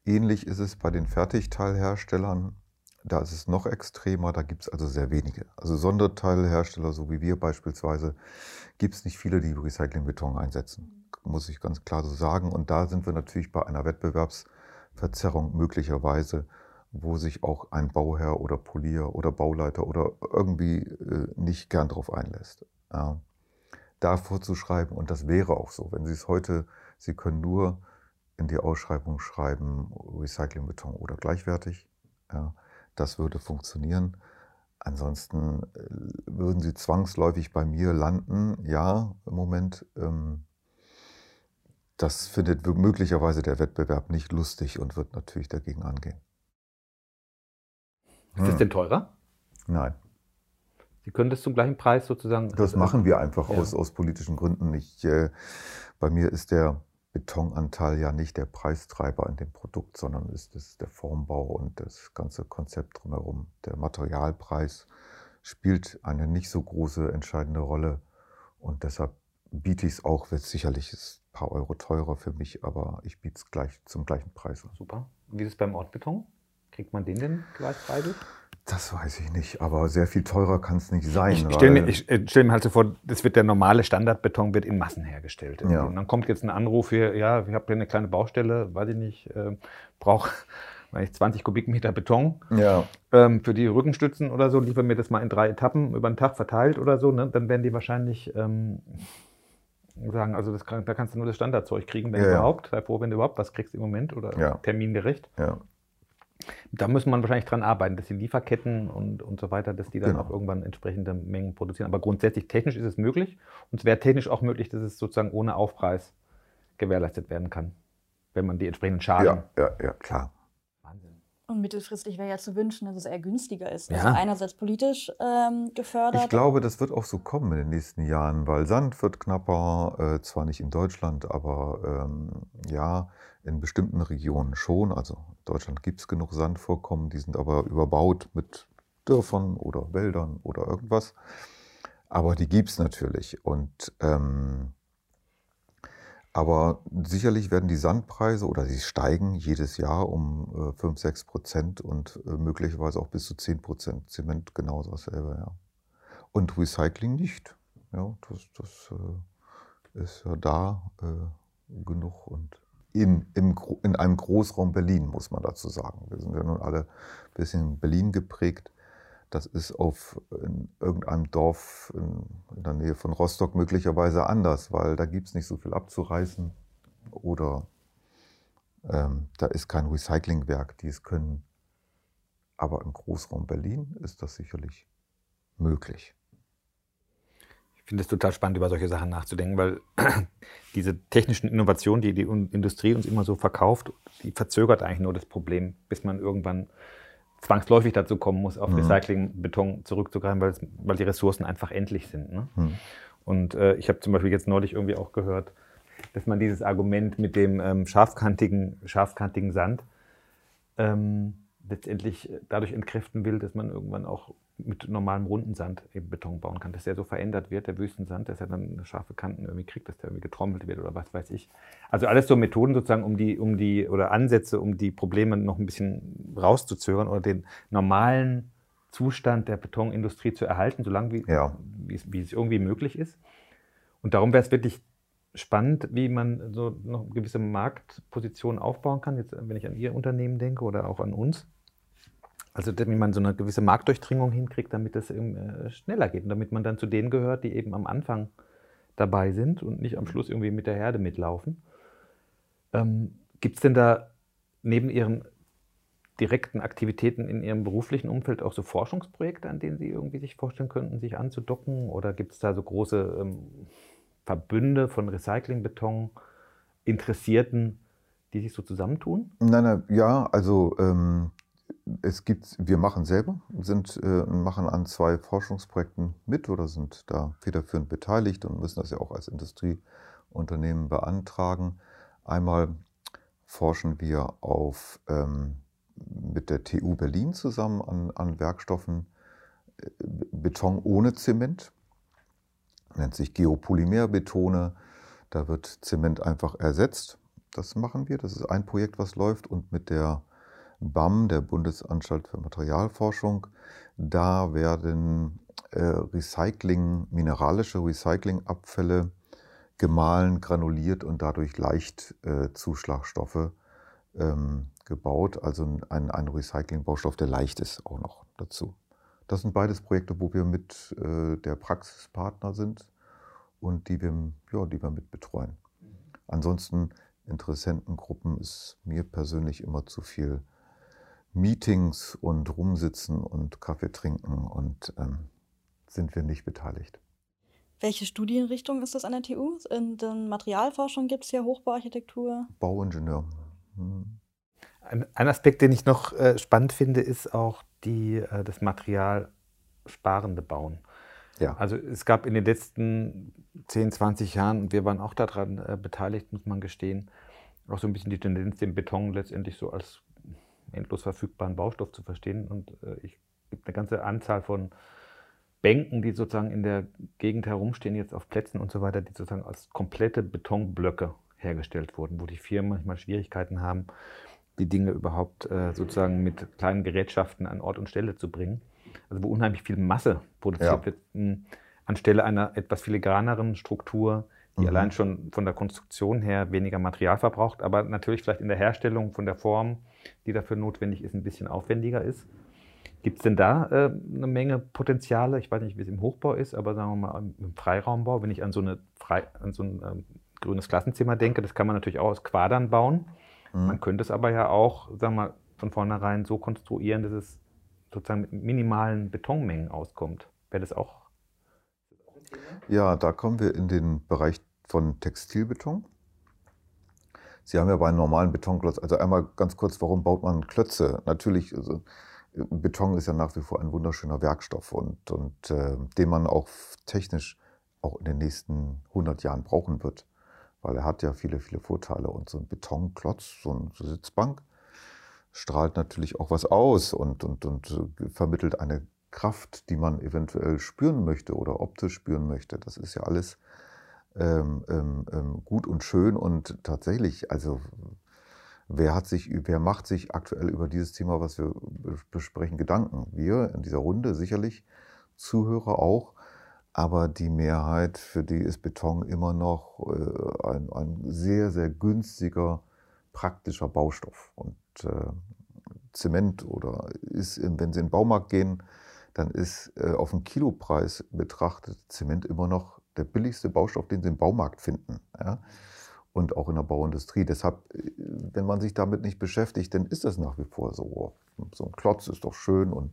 Ähnlich ist es bei den Fertigteilherstellern. Da ist es noch extremer, da gibt es also sehr wenige. Also Sonderteilhersteller, so wie wir beispielsweise, gibt es nicht viele, die Recyclingbeton einsetzen. Muss ich ganz klar so sagen. Und da sind wir natürlich bei einer Wettbewerbsverzerrung möglicherweise wo sich auch ein Bauherr oder Polier oder Bauleiter oder irgendwie äh, nicht gern drauf einlässt. Ja. Da vorzuschreiben, und das wäre auch so, wenn Sie es heute, Sie können nur in die Ausschreibung schreiben, Recyclingbeton oder gleichwertig, ja, das würde funktionieren. Ansonsten äh, würden Sie zwangsläufig bei mir landen, ja, im Moment. Ähm, das findet möglicherweise der Wettbewerb nicht lustig und wird natürlich dagegen angehen. Ist hm. das denn teurer? Nein. Sie können das zum gleichen Preis sozusagen. Das also, machen wir einfach ja. aus, aus politischen Gründen. Ich, äh, bei mir ist der Betonanteil ja nicht der Preistreiber in dem Produkt, sondern ist es der Formbau und das ganze Konzept drumherum. Der Materialpreis spielt eine nicht so große entscheidende Rolle. Und deshalb biete ich es auch, wird sicherlich ein paar Euro teurer für mich, aber ich biete es gleich zum gleichen Preis. Super. Wie ist es beim Ortbeton? Kriegt man den denn gleichpreisig? Das weiß ich nicht, aber sehr viel teurer kann es nicht sein. Ich stelle mir, ich äh, stell mir halt so vor, das wird der normale Standardbeton wird in Massen hergestellt. Ja. Und dann kommt jetzt ein Anruf hier, ja, ich habe hier eine kleine Baustelle, weiß ich nicht, äh, brauche <laughs> 20 Kubikmeter Beton ja. ähm, für die Rückenstützen oder so, liefern mir das mal in drei Etappen über den Tag verteilt oder so, ne? dann werden die wahrscheinlich ähm, sagen, also das kann, da kannst du nur das Standardzeug kriegen, wenn Ja, überhaupt. Sei froh, wenn du überhaupt was kriegst im Moment oder termingerecht. Ja. Da muss man wahrscheinlich dran arbeiten, dass die Lieferketten und, und so weiter, dass die dann Genau. auch irgendwann entsprechende Mengen produzieren. Aber grundsätzlich technisch ist es möglich und es wäre technisch auch möglich, dass es sozusagen ohne Aufpreis gewährleistet werden kann, wenn man die entsprechenden Schaden. ja, ja, ja, klar. Wahnsinn. Und mittelfristig wäre ja zu wünschen, dass es eher günstiger ist. Ja. Also einerseits politisch ähm, gefördert. Ich glaube, das wird auch so kommen in den nächsten Jahren, weil Sand wird knapper, äh, zwar nicht in Deutschland, aber ähm, ja, in bestimmten Regionen schon. Also Deutschland gibt es genug Sandvorkommen, die sind aber überbaut mit Dörfern oder Wäldern oder irgendwas. Aber die gibt es natürlich. Und ähm, aber sicherlich werden die Sandpreise oder sie steigen jedes Jahr um äh, 5, 6 Prozent und äh, möglicherweise auch bis zu 10 Prozent. Zement genauso dasselbe, ja. Und Recycling nicht. Ja, das, das äh, ist ja da äh, genug und in, im, in einem Großraum Berlin, muss man dazu sagen. Wir sind ja nun alle ein bisschen Berlin geprägt. Das ist auf in irgendeinem Dorf in, in der Nähe von Rostock möglicherweise anders, weil da gibt es nicht so viel abzureißen oder ähm, da ist kein Recyclingwerk, die es können. Aber im Großraum Berlin ist das sicherlich möglich. Ich finde es total spannend, über solche Sachen nachzudenken, weil <clears throat> diese technischen Innovationen, die die Industrie uns immer so verkauft, die verzögert eigentlich nur das Problem, bis man irgendwann zwangsläufig dazu kommen muss, auf Mhm. Recyclingbeton zurückzugreifen, weil, es, weil die Ressourcen einfach endlich sind. Ne? Hm. Und äh, ich habe zum Beispiel jetzt neulich irgendwie auch gehört, dass man dieses Argument mit dem ähm, scharfkantigen, scharfkantigen Sand ähm, letztendlich dadurch entkräften will, dass man irgendwann auch mit normalem runden Sand eben Beton bauen kann, dass der so verändert wird, der Wüstensand, dass er dann scharfe Kanten irgendwie kriegt, dass der irgendwie getrommelt wird oder was weiß ich. Also alles so Methoden sozusagen, um die, um die, oder Ansätze, um die Probleme noch ein bisschen rauszuzögern oder den normalen Zustand der Betonindustrie zu erhalten, solange wie, Ja. wie, es, wie es irgendwie möglich ist. Und darum wäre es wirklich spannend, wie man so noch gewisse Marktposition aufbauen kann. Jetzt, wenn ich an Ihr Unternehmen denke oder auch an uns. Also, wie man so eine gewisse Marktdurchdringung hinkriegt, damit das äh, schneller geht und damit man dann zu denen gehört, die eben am Anfang dabei sind und nicht am Schluss irgendwie mit der Herde mitlaufen. Ähm, Gibt es denn da neben Ihren direkten Aktivitäten in Ihrem beruflichen Umfeld auch so Forschungsprojekte, an denen Sie irgendwie sich vorstellen könnten, sich anzudocken? Oder gibt es da so große ähm, Verbünde von Recyclingbeton, Interessierten, die sich so zusammentun? Nein, nein, ja, also ähm, es gibt, wir machen selber, sind, äh, machen an zwei Forschungsprojekten mit oder sind da federführend beteiligt und müssen das ja auch als Industrieunternehmen beantragen. Einmal forschen wir auf, ähm, mit der TU Berlin zusammen an, an Werkstoffen äh, Beton ohne Zement, nennt sich Geopolymerbetone. Da wird Zement einfach ersetzt. Das machen wir. Das ist ein Projekt, was läuft. Und mit der BAM, der Bundesanstalt für Materialforschung, da werden äh, Recycling, mineralische Recyclingabfälle gemahlen, granuliert und dadurch leicht äh, Zuschlagstoffe ähm, gebaut. Also ein, ein Recyclingbaustoff, der leicht ist auch noch dazu. Das sind beides Projekte, wo wir mit äh, der Praxispartner sind und die wir, ja, die wir mit betreuen. Ansonsten Interessentengruppen ist mir persönlich immer zu viel Meetings und rumsitzen und Kaffee trinken und ähm, sind wir nicht beteiligt. Welche Studienrichtung ist das an der TU? In der Materialforschung gibt es hier Hochbauarchitektur. Bauingenieur. Hm. Ein, ein Aspekt, den ich noch äh, spannend finde, ist auch die, äh, das materialsparende Bauen. Ja. Also es gab in den letzten 10, 20 Jahren, und wir waren auch daran äh, beteiligt, muss man gestehen, auch so ein bisschen die Tendenz, den Beton letztendlich so als endlos verfügbaren Baustoff zu verstehen. Und äh, ich gibt eine ganze Anzahl von Bänken, die sozusagen in der Gegend herumstehen, jetzt auf Plätzen und so weiter, die sozusagen als komplette Betonblöcke hergestellt wurden, wo die Firmen manchmal Schwierigkeiten haben, die Dinge überhaupt äh, sozusagen mit kleinen Gerätschaften an Ort und Stelle zu bringen. Also wo unheimlich viel Masse produziert ja. wird, mh, anstelle einer etwas filigraneren Struktur, die mhm. allein schon von der Konstruktion her weniger Material verbraucht, aber natürlich vielleicht in der Herstellung von der Form, die dafür notwendig ist, ein bisschen aufwendiger ist. Gibt es denn da äh, eine Menge Potenziale? Ich weiß nicht, wie es im Hochbau ist, aber sagen wir mal im Freiraumbau, wenn ich an so, eine Frei, an so ein ähm, grünes Klassenzimmer denke, das kann man natürlich auch aus Quadern bauen. Mhm. Man könnte es aber ja auch, sagen wir mal, von vornherein so konstruieren, dass es sozusagen mit minimalen Betonmengen auskommt. Wäre das auch ja, da kommen wir in den Bereich von Textilbeton. Sie haben ja bei einem normalen Betonklotz, also einmal ganz kurz, warum baut man Klötze? Natürlich, also Beton ist ja nach wie vor ein wunderschöner Werkstoff und, und äh, den man auch technisch auch in den nächsten 100 Jahren brauchen wird, weil er hat ja viele, viele Vorteile. Und so ein Betonklotz, so eine Sitzbank, strahlt natürlich auch was aus und, und, und vermittelt eine Kraft, die man eventuell spüren möchte oder optisch spüren möchte. Das ist ja alles ähm, ähm, ähm, gut und schön und tatsächlich, also wer hat sich, wer macht sich aktuell über dieses Thema, was wir besprechen, Gedanken? Wir in dieser Runde sicherlich, Zuhörer auch, aber die Mehrheit, für die ist Beton immer noch äh, ein, ein, sehr, sehr günstiger, praktischer Baustoff. Und äh, Zement oder ist, wenn Sie in den Baumarkt gehen, dann ist äh, auf den Kilopreis betrachtet Zement immer noch der billigste Baustoff, den Sie im Baumarkt finden. Ja? Und auch in der Bauindustrie. Deshalb, äh, wenn man sich damit nicht beschäftigt, dann ist das nach wie vor so. So ein Klotz ist doch schön und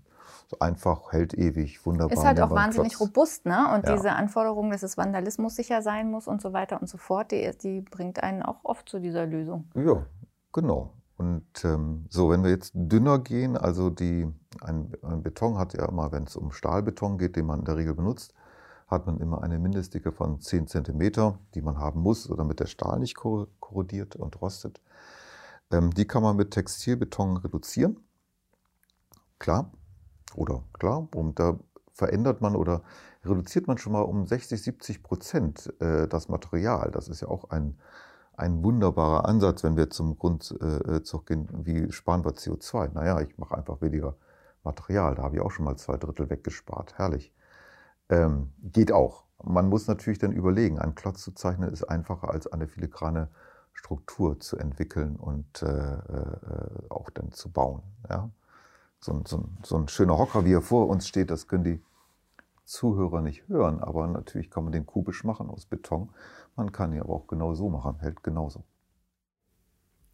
so einfach, hält ewig, wunderbar. Ist halt auch wahnsinnig Klotz. robust, ne? Und ja. diese Anforderung, dass es Vandalismus sicher sein muss und so weiter und so fort, die, die bringt einen auch oft zu dieser Lösung. Ja, genau. Und ähm, so, wenn wir jetzt dünner gehen, also die, ein, ein Beton hat ja immer, wenn es um Stahlbeton geht, den man in der Regel benutzt, hat man immer eine Mindestdicke von 10 cm, die man haben muss, damit der Stahl nicht korrodiert und rostet. Ähm, die kann man mit Textilbeton reduzieren. Klar. Oder klar. Und da verändert man oder reduziert man schon mal um 60, 70 Prozent äh, das Material. Das ist ja auch ein ein wunderbarer Ansatz, wenn wir zum Grundzug gehen, wie sparen wir CO2? Naja, ich mache einfach weniger Material. Da habe ich auch schon mal zwei Drittel weggespart. Herrlich. Ähm, geht auch. Man muss natürlich dann überlegen, einen Klotz zu zeichnen ist einfacher als eine filigrane Struktur zu entwickeln und äh, äh, auch dann zu bauen. Ja? So, so, so ein schöner Hocker, wie er vor uns steht, das können die Zuhörer nicht hören, aber natürlich kann man den kubisch machen aus Beton. Man kann ihn aber auch genau so machen, hält genauso.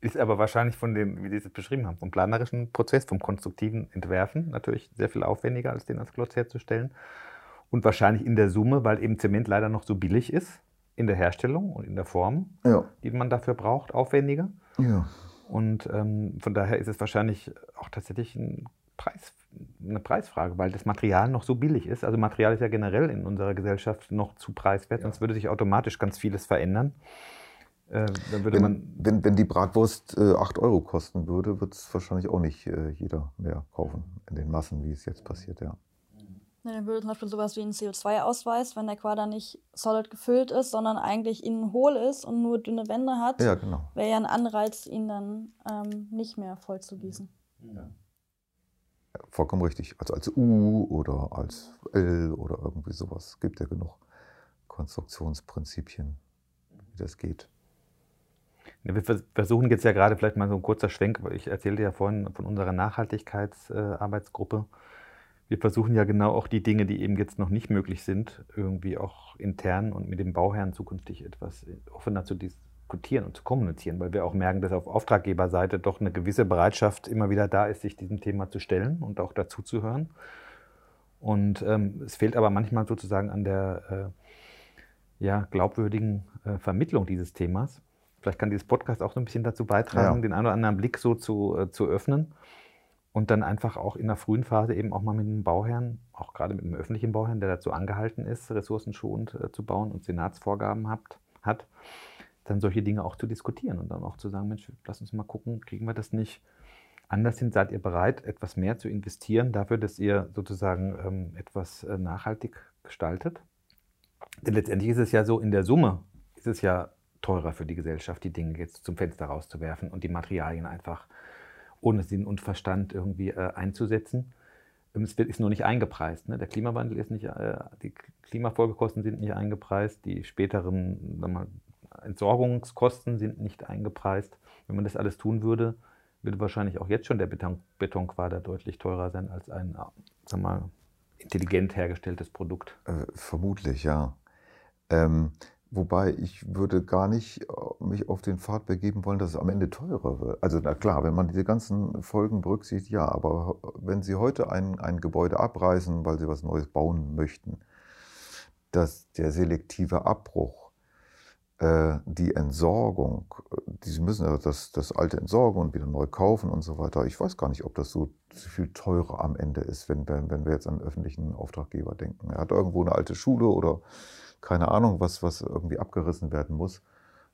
Ist aber wahrscheinlich von dem, wie Sie es beschrieben haben, vom planerischen Prozess, vom konstruktiven Entwerfen natürlich sehr viel aufwendiger, als den als Klotz herzustellen. Und wahrscheinlich in der Summe, weil eben Zement leider noch so billig ist, in der Herstellung und in der Form, ja. die man dafür braucht, aufwendiger. Ja. Und ähm, von daher ist es wahrscheinlich auch tatsächlich ein Preis, eine Preisfrage, weil das Material noch so billig ist. Also Material ist ja generell in unserer Gesellschaft noch zu preiswert, ja. sonst würde sich automatisch ganz vieles verändern. Äh, wenn, wenn, wenn, die Bratwurst äh, 8 Euro kosten würde, wird es wahrscheinlich auch nicht äh, jeder mehr kaufen in den Massen, wie es jetzt passiert, ja. Dann würde zum Beispiel sowas wie ein CO2-Ausweis, wenn der Quader nicht solid gefüllt ist, sondern eigentlich innen hohl ist und nur dünne Wände hat, ja, genau. wäre ja ein Anreiz, ihn dann ähm, nicht mehr voll zu gießen. Ja. Vollkommen richtig. Also als U oder als L oder irgendwie sowas. Es gibt ja genug Konstruktionsprinzipien, wie das geht. Wir versuchen jetzt ja gerade vielleicht mal so ein kurzer Schwenk, weil ich erzählte ja vorhin von unserer Nachhaltigkeitsarbeitsgruppe. Wir versuchen ja genau auch die Dinge, die eben jetzt noch nicht möglich sind, irgendwie auch intern und mit dem Bauherrn zukünftig etwas offener zu diskutieren und zu kommunizieren, weil wir auch merken, dass auf Auftraggeberseite doch eine gewisse Bereitschaft immer wieder da ist, sich diesem Thema zu stellen und auch dazu zu hören. Und ähm, es fehlt aber manchmal sozusagen an der äh, ja, glaubwürdigen äh, Vermittlung dieses Themas. Vielleicht kann dieses Podcast auch so ein bisschen dazu beitragen, ja. den einen oder anderen Blick so zu, äh, zu öffnen und dann einfach auch in der frühen Phase eben auch mal mit einem Bauherrn, auch gerade mit einem öffentlichen Bauherrn, der dazu angehalten ist, ressourcenschonend äh, zu bauen und Senatsvorgaben hat, hat dann solche Dinge auch zu diskutieren und dann auch zu sagen, Mensch, lass uns mal gucken, kriegen wir das nicht anders sind, seid ihr bereit, etwas mehr zu investieren dafür, dass ihr sozusagen ähm, etwas äh, nachhaltig gestaltet? Denn letztendlich ist es ja so, in der Summe ist es ja teurer für die Gesellschaft, die Dinge jetzt zum Fenster rauszuwerfen und die Materialien einfach ohne Sinn und Verstand irgendwie äh, einzusetzen. Ähm, es ist noch nicht eingepreist. Ne? Der Klimawandel ist nicht, äh, die Klimafolgekosten sind nicht eingepreist, die späteren mal, Entsorgungskosten sind nicht eingepreist. Wenn man das alles tun würde, würde wahrscheinlich auch jetzt schon der Beton, Betonquader deutlich teurer sein als ein, sag mal, intelligent hergestelltes Produkt. Äh, vermutlich, ja. Ähm, wobei ich würde gar nicht äh, mich auf den Pfad begeben wollen, dass es am Ende teurer wird. Also na klar, wenn man diese ganzen Folgen berücksichtigt, ja, aber wenn Sie heute ein, ein Gebäude abreißen, weil Sie was Neues bauen möchten, dass der selektive Abbruch äh, die Entsorgung, die müssen ja das, das alte entsorgen und wieder neu kaufen und so weiter. Ich weiß gar nicht, ob das so viel teurer am Ende ist, wenn, wenn, wenn wir jetzt an öffentlichen Auftraggeber denken. Er hat irgendwo eine alte Schule oder keine Ahnung, was, was irgendwie abgerissen werden muss.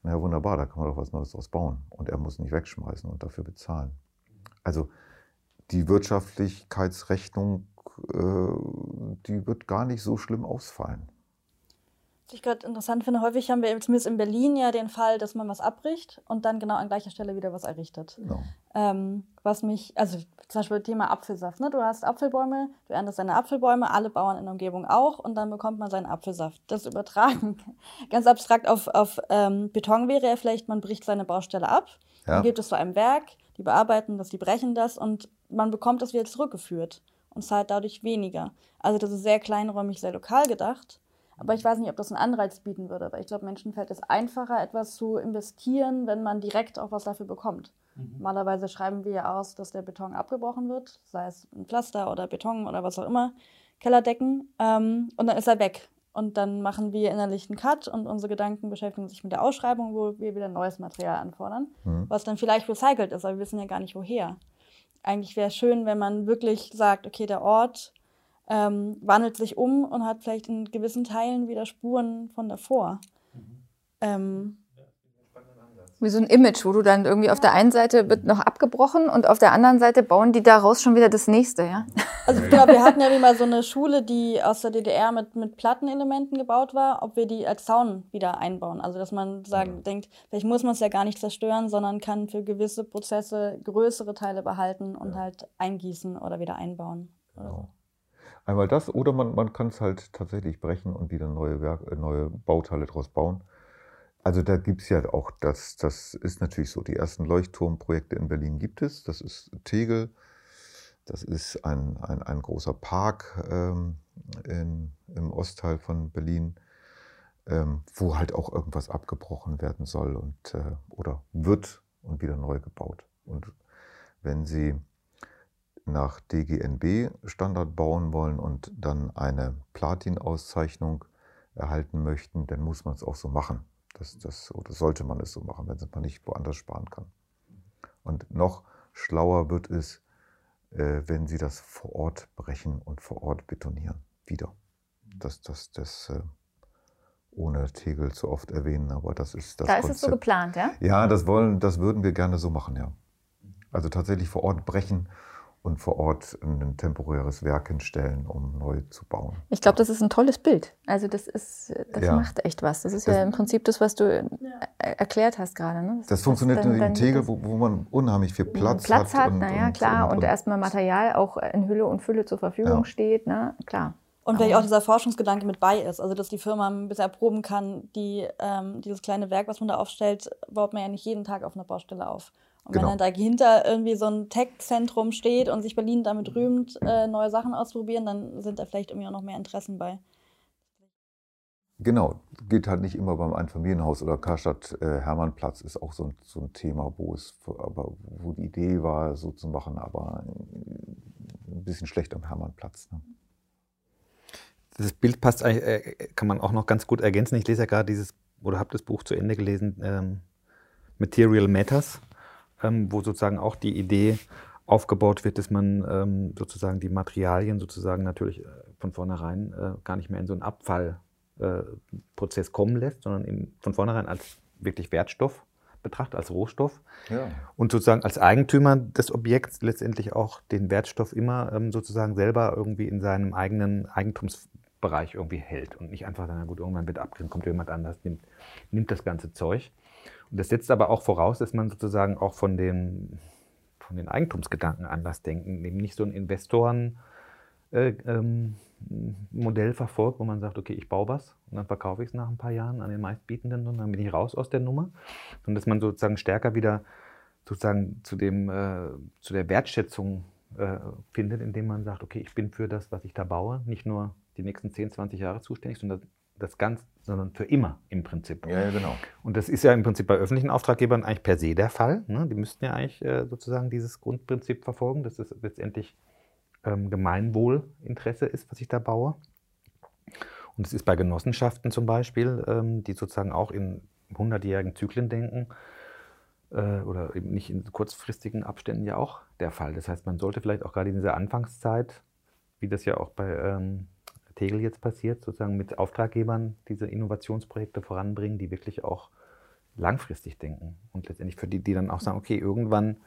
Na ja, wunderbar, da kann man doch was Neues draus bauen. Und er muss nicht wegschmeißen und dafür bezahlen. Also die Wirtschaftlichkeitsrechnung, äh, die wird gar nicht so schlimm ausfallen. Was ich gerade interessant finde, häufig haben wir zumindest in Berlin ja den Fall, dass man was abbricht und dann genau an gleicher Stelle wieder was errichtet. Genau. Ähm, was mich, also zum Beispiel Thema Apfelsaft. Ne? Du hast Apfelbäume, du erntest deine Apfelbäume, alle Bauern in der Umgebung auch und dann bekommt man seinen Apfelsaft. Das übertragen <laughs> ganz abstrakt auf, auf ähm, Beton wäre ja vielleicht, man bricht seine Baustelle ab, ja. dann gibt es zu einem Werk, die bearbeiten das, die brechen das und man bekommt das wieder zurückgeführt und zahlt dadurch weniger. Also das ist sehr kleinräumig, sehr lokal gedacht. Aber ich weiß nicht, ob das einen Anreiz bieten würde. Weil ich glaube, Menschen fällt es einfacher, etwas zu investieren, wenn man direkt auch was dafür bekommt. Mhm. Normalerweise schreiben wir ja aus, dass der Beton abgebrochen wird, sei es ein Pflaster oder Beton oder was auch immer, Kellerdecken, ähm, und dann ist er weg. Und dann machen wir innerlich einen Cut und unsere Gedanken beschäftigen sich mit der Ausschreibung, wo wir wieder neues Material anfordern, mhm. was dann vielleicht recycelt ist, aber wir wissen ja gar nicht woher. Eigentlich wäre es schön, wenn man wirklich sagt, okay, der Ort ähm, wandelt sich um und hat vielleicht in gewissen Teilen wieder Spuren von davor. Mhm. Ähm, wie so ein Image, wo du dann irgendwie auf der einen Seite wird noch abgebrochen und auf der anderen Seite bauen die daraus schon wieder das nächste, ja? Also genau, wir hatten ja wie mal so eine Schule, die aus der DDR mit, mit Plattenelementen gebaut war, ob wir die als Zaun wieder einbauen. Also dass man sagen, ja. denkt, vielleicht muss man es ja gar nicht zerstören, sondern kann für gewisse Prozesse größere Teile behalten und ja. halt eingießen oder wieder einbauen. Genau. Einmal das oder man, man kann es halt tatsächlich brechen und wieder neue, Werk, äh, neue Bauteile draus bauen. Also da gibt es ja auch, das, das ist natürlich so, die ersten Leuchtturmprojekte in Berlin gibt es. Das ist Tegel, das ist ein, ein, ein großer Park ähm, in, im Ostteil von Berlin, ähm, wo halt auch irgendwas abgebrochen werden soll und, äh, oder wird und wieder neu gebaut. Und wenn Sie nach DGNB-Standard bauen wollen und dann eine Platin-Auszeichnung erhalten möchten, dann muss man es auch so machen. Das, das, oder sollte man es so machen, wenn man nicht woanders sparen kann. Und noch schlauer wird es, äh, wenn Sie das vor Ort brechen und vor Ort betonieren. Wieder. Das, das, das, äh, ohne Tegel zu oft erwähnen, aber das ist das. Da Konzept. ist es so geplant, ja? Ja, das wollen, das würden wir gerne so machen, ja. Also tatsächlich vor Ort brechen und vor Ort ein temporäres Werk hinstellen, um neu zu bauen. Ich glaube, das ist ein tolles Bild. Also das ist, das ja. macht echt was. Das ist das ja im Prinzip das, was du ja. erklärt hast gerade. Ne? Das, das, funktioniert dann, in Tegel, wo, wo, man unheimlich viel Platz, Platz hat. hat, naja, klar. Und, und, und erstmal Material auch in Hülle und Fülle zur Verfügung ja. steht, ne? klar. Und vielleicht auch dieser Forschungsgedanke mit bei ist, also dass die Firma ein bisschen erproben kann, die, ähm, dieses kleine Werk, was man da aufstellt, baut man ja nicht jeden Tag auf einer Baustelle auf. Und genau. wenn dann dahinter irgendwie so ein Tech-Zentrum steht und sich Berlin damit rühmt, äh, neue Sachen auszuprobieren, dann sind da vielleicht irgendwie auch noch mehr Interessen bei. Genau, geht halt nicht immer beim Einfamilienhaus oder Karstadt äh, Hermannplatz ist auch so ein, so ein Thema, wo es, aber wo die Idee war, so zu machen, aber ein bisschen schlecht am Hermannplatz. Ne? Das Bild passt, äh, kann man auch noch ganz gut ergänzen. Ich lese ja gerade dieses oder habe das Buch zu Ende gelesen, ähm, Material Matters ähm, wo sozusagen auch die Idee aufgebaut wird, dass man ähm, sozusagen die Materialien sozusagen natürlich äh, von vornherein äh, gar nicht mehr in so einen Abfallprozess äh, kommen lässt, sondern eben von vornherein als wirklich Wertstoff betrachtet, als Rohstoff. Ja. Und sozusagen als Eigentümer des Objekts letztendlich auch den Wertstoff immer ähm, sozusagen selber irgendwie in seinem eigenen Eigentumsbereich irgendwie hält und nicht einfach, na gut, irgendwann wird abgerissen, kommt jemand anders, nimmt, nimmt das ganze Zeug. Und das setzt aber auch voraus, dass man sozusagen auch von den, von den Eigentumsgedanken anders denken, eben nicht so ein Investoren äh, ähm, Modell verfolgt, wo man sagt, okay, ich baue was und dann verkaufe ich es nach ein paar Jahren an den meistbietenden und dann bin ich raus aus der Nummer. Und dass man sozusagen stärker wieder sozusagen zu, dem, äh, zu der Wertschätzung äh, findet, indem man sagt, okay, ich bin für das, was ich da baue, nicht nur die nächsten 10, 20 Jahre zuständig, sondern das ganz, sondern für immer im Prinzip. Ja, genau. Und das ist ja im Prinzip bei öffentlichen Auftraggebern eigentlich per se der Fall. Ne? Die müssten ja eigentlich äh, sozusagen dieses Grundprinzip verfolgen. Das ist letztendlich ähm, Gemeinwohlinteresse ist, was ich da baue. Und es ist bei Genossenschaften zum Beispiel, ähm, die sozusagen auch in hundertjährigen Zyklen denken äh, oder eben nicht in kurzfristigen Abständen ja auch der Fall. Das heißt, man sollte vielleicht auch gerade in dieser Anfangszeit, wie das ja auch bei ähm, Tegel jetzt passiert, sozusagen mit Auftraggebern diese Innovationsprojekte voranbringen, die wirklich auch langfristig denken und letztendlich für die, die dann auch sagen, okay, irgendwann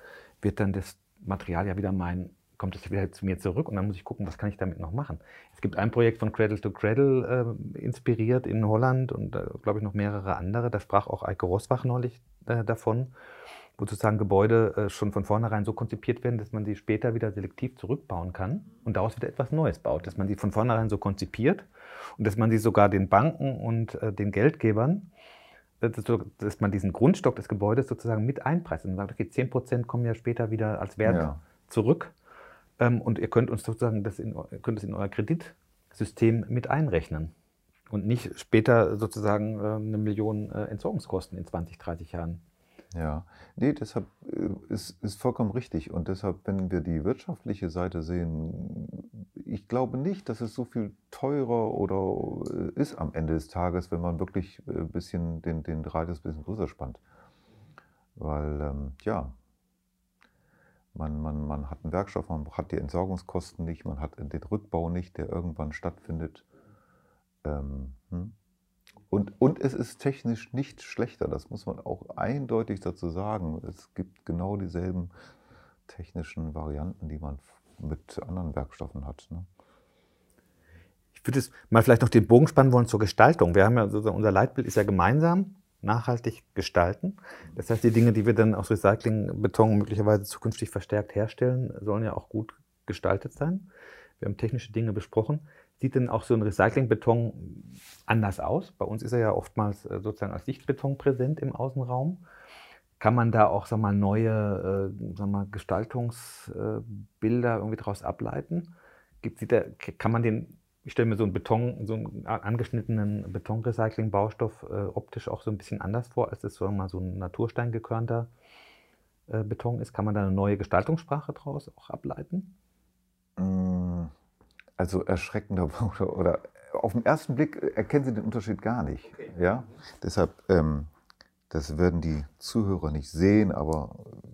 wird dann das Material ja wieder mein kommt es wieder zu mir zurück und dann muss ich gucken, was kann ich damit noch machen. Es gibt ein Projekt von Cradle to Cradle äh, inspiriert in Holland und äh, glaube ich noch mehrere andere. Da sprach auch Eike Rosbach neulich äh, davon, wo sozusagen Gebäude äh, schon von vornherein so konzipiert werden, dass man sie später wieder selektiv zurückbauen kann und daraus wieder etwas Neues baut. Dass man sie von vornherein so konzipiert und dass man sie sogar den Banken und äh, den Geldgebern äh, dass man diesen Grundstock des Gebäudes sozusagen mit einpreist und sagt, okay, 10% kommen ja später wieder als Wert ja. zurück ähm, und ihr könnt uns sozusagen das in, könnt es in euer Kreditsystem mit einrechnen. Und nicht später sozusagen äh, eine Million Entsorgungskosten in 20, 30 Jahren. Ja, nee, deshalb äh, ist, ist vollkommen richtig. Und deshalb, wenn wir die wirtschaftliche Seite sehen, ich glaube nicht, dass es so viel teurer oder äh, ist am Ende des Tages, wenn man wirklich ein äh, bisschen den, den Radius ein bisschen größer spannt. Weil, ähm, ja, man, man, man hat einen Werkstoff, man hat die Entsorgungskosten nicht, man hat den Rückbau nicht, der irgendwann stattfindet. Ähm, hm. Und, und es ist technisch nicht schlechter, das muss man auch eindeutig dazu sagen. Es gibt genau dieselben technischen Varianten, die man mit anderen Werkstoffen hat. Ne? Ich würde es mal vielleicht noch den Bogen spannen wollen zur Gestaltung. Wir haben ja unser Leitbild ist ja gemeinsam nachhaltig gestalten. Das heißt, die Dinge, die wir dann aus Recyclingbeton möglicherweise zukünftig verstärkt herstellen, sollen ja auch gut gestaltet sein. Wir haben technische Dinge besprochen. Sieht denn auch so ein Recyclingbeton anders aus? Bei uns ist er ja oftmals äh, sozusagen als Sichtbeton präsent im Außenraum. Kann man da auch sag mal, neue äh, sag mal, Gestaltungsbilder irgendwie daraus ableiten? Gibt, sieht der, kann man den ich stelle mir so einen Beton, so einen angeschnittenen Betonrecycling-Baustoff äh, optisch auch so ein bisschen anders vor, als es so, mal so ein natursteingekörnter äh, Beton ist. Kann man da eine neue Gestaltungssprache daraus auch ableiten? Mm, also erschreckender <laughs> oder, oder auf den ersten Blick erkennen Sie den Unterschied gar nicht. Okay. Ja? Deshalb, ähm, das werden die Zuhörer nicht sehen, aber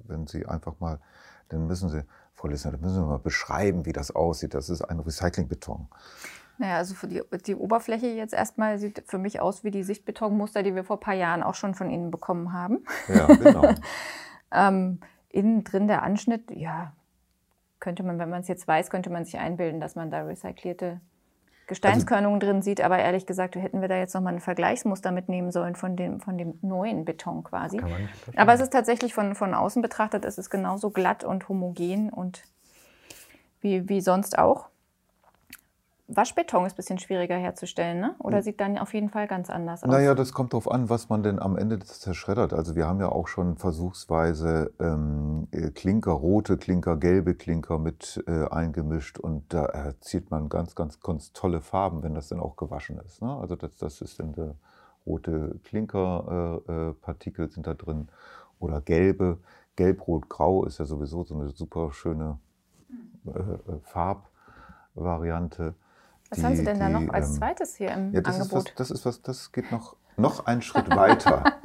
wenn Sie einfach mal, dann müssen Sie, Frau Lissner, dann müssen Sie mal beschreiben, wie das aussieht. Das ist ein Recyclingbeton. Naja, also für die, die Oberfläche jetzt erstmal sieht für mich aus wie die Sichtbetonmuster, die wir vor ein paar Jahren auch schon von Ihnen bekommen haben. Ja, genau. <laughs> ähm, innen drin der Anschnitt, ja, könnte man, wenn man es jetzt weiß, könnte man sich einbilden, dass man da recyclierte Gesteinskörnungen also, drin sieht. Aber ehrlich gesagt, hätten wir da jetzt nochmal ein Vergleichsmuster mitnehmen sollen von dem, von dem neuen Beton quasi. Aber es ist tatsächlich von, von außen betrachtet, es ist genauso glatt und homogen und wie, wie sonst auch. Waschbeton ist ein bisschen schwieriger herzustellen, ne? oder hm. sieht dann auf jeden Fall ganz anders aus? Naja, das kommt darauf an, was man denn am Ende zerschreddert. Also wir haben ja auch schon versuchsweise ähm, äh, Klinker, rote Klinker, gelbe Klinker mit äh, eingemischt und da erzielt man ganz, ganz, ganz tolle Farben, wenn das dann auch gewaschen ist. Ne? Also das, das ist dann der rote Klinkerpartikel äh, äh, sind da drin oder gelbe. Gelb, Rot, Grau ist ja sowieso so eine super schöne äh, äh Farbvariante. Was die, haben Sie denn da noch als ähm, zweites hier im ja, das Angebot? Ist was, das ist was, das geht noch, noch einen Schritt weiter. <laughs>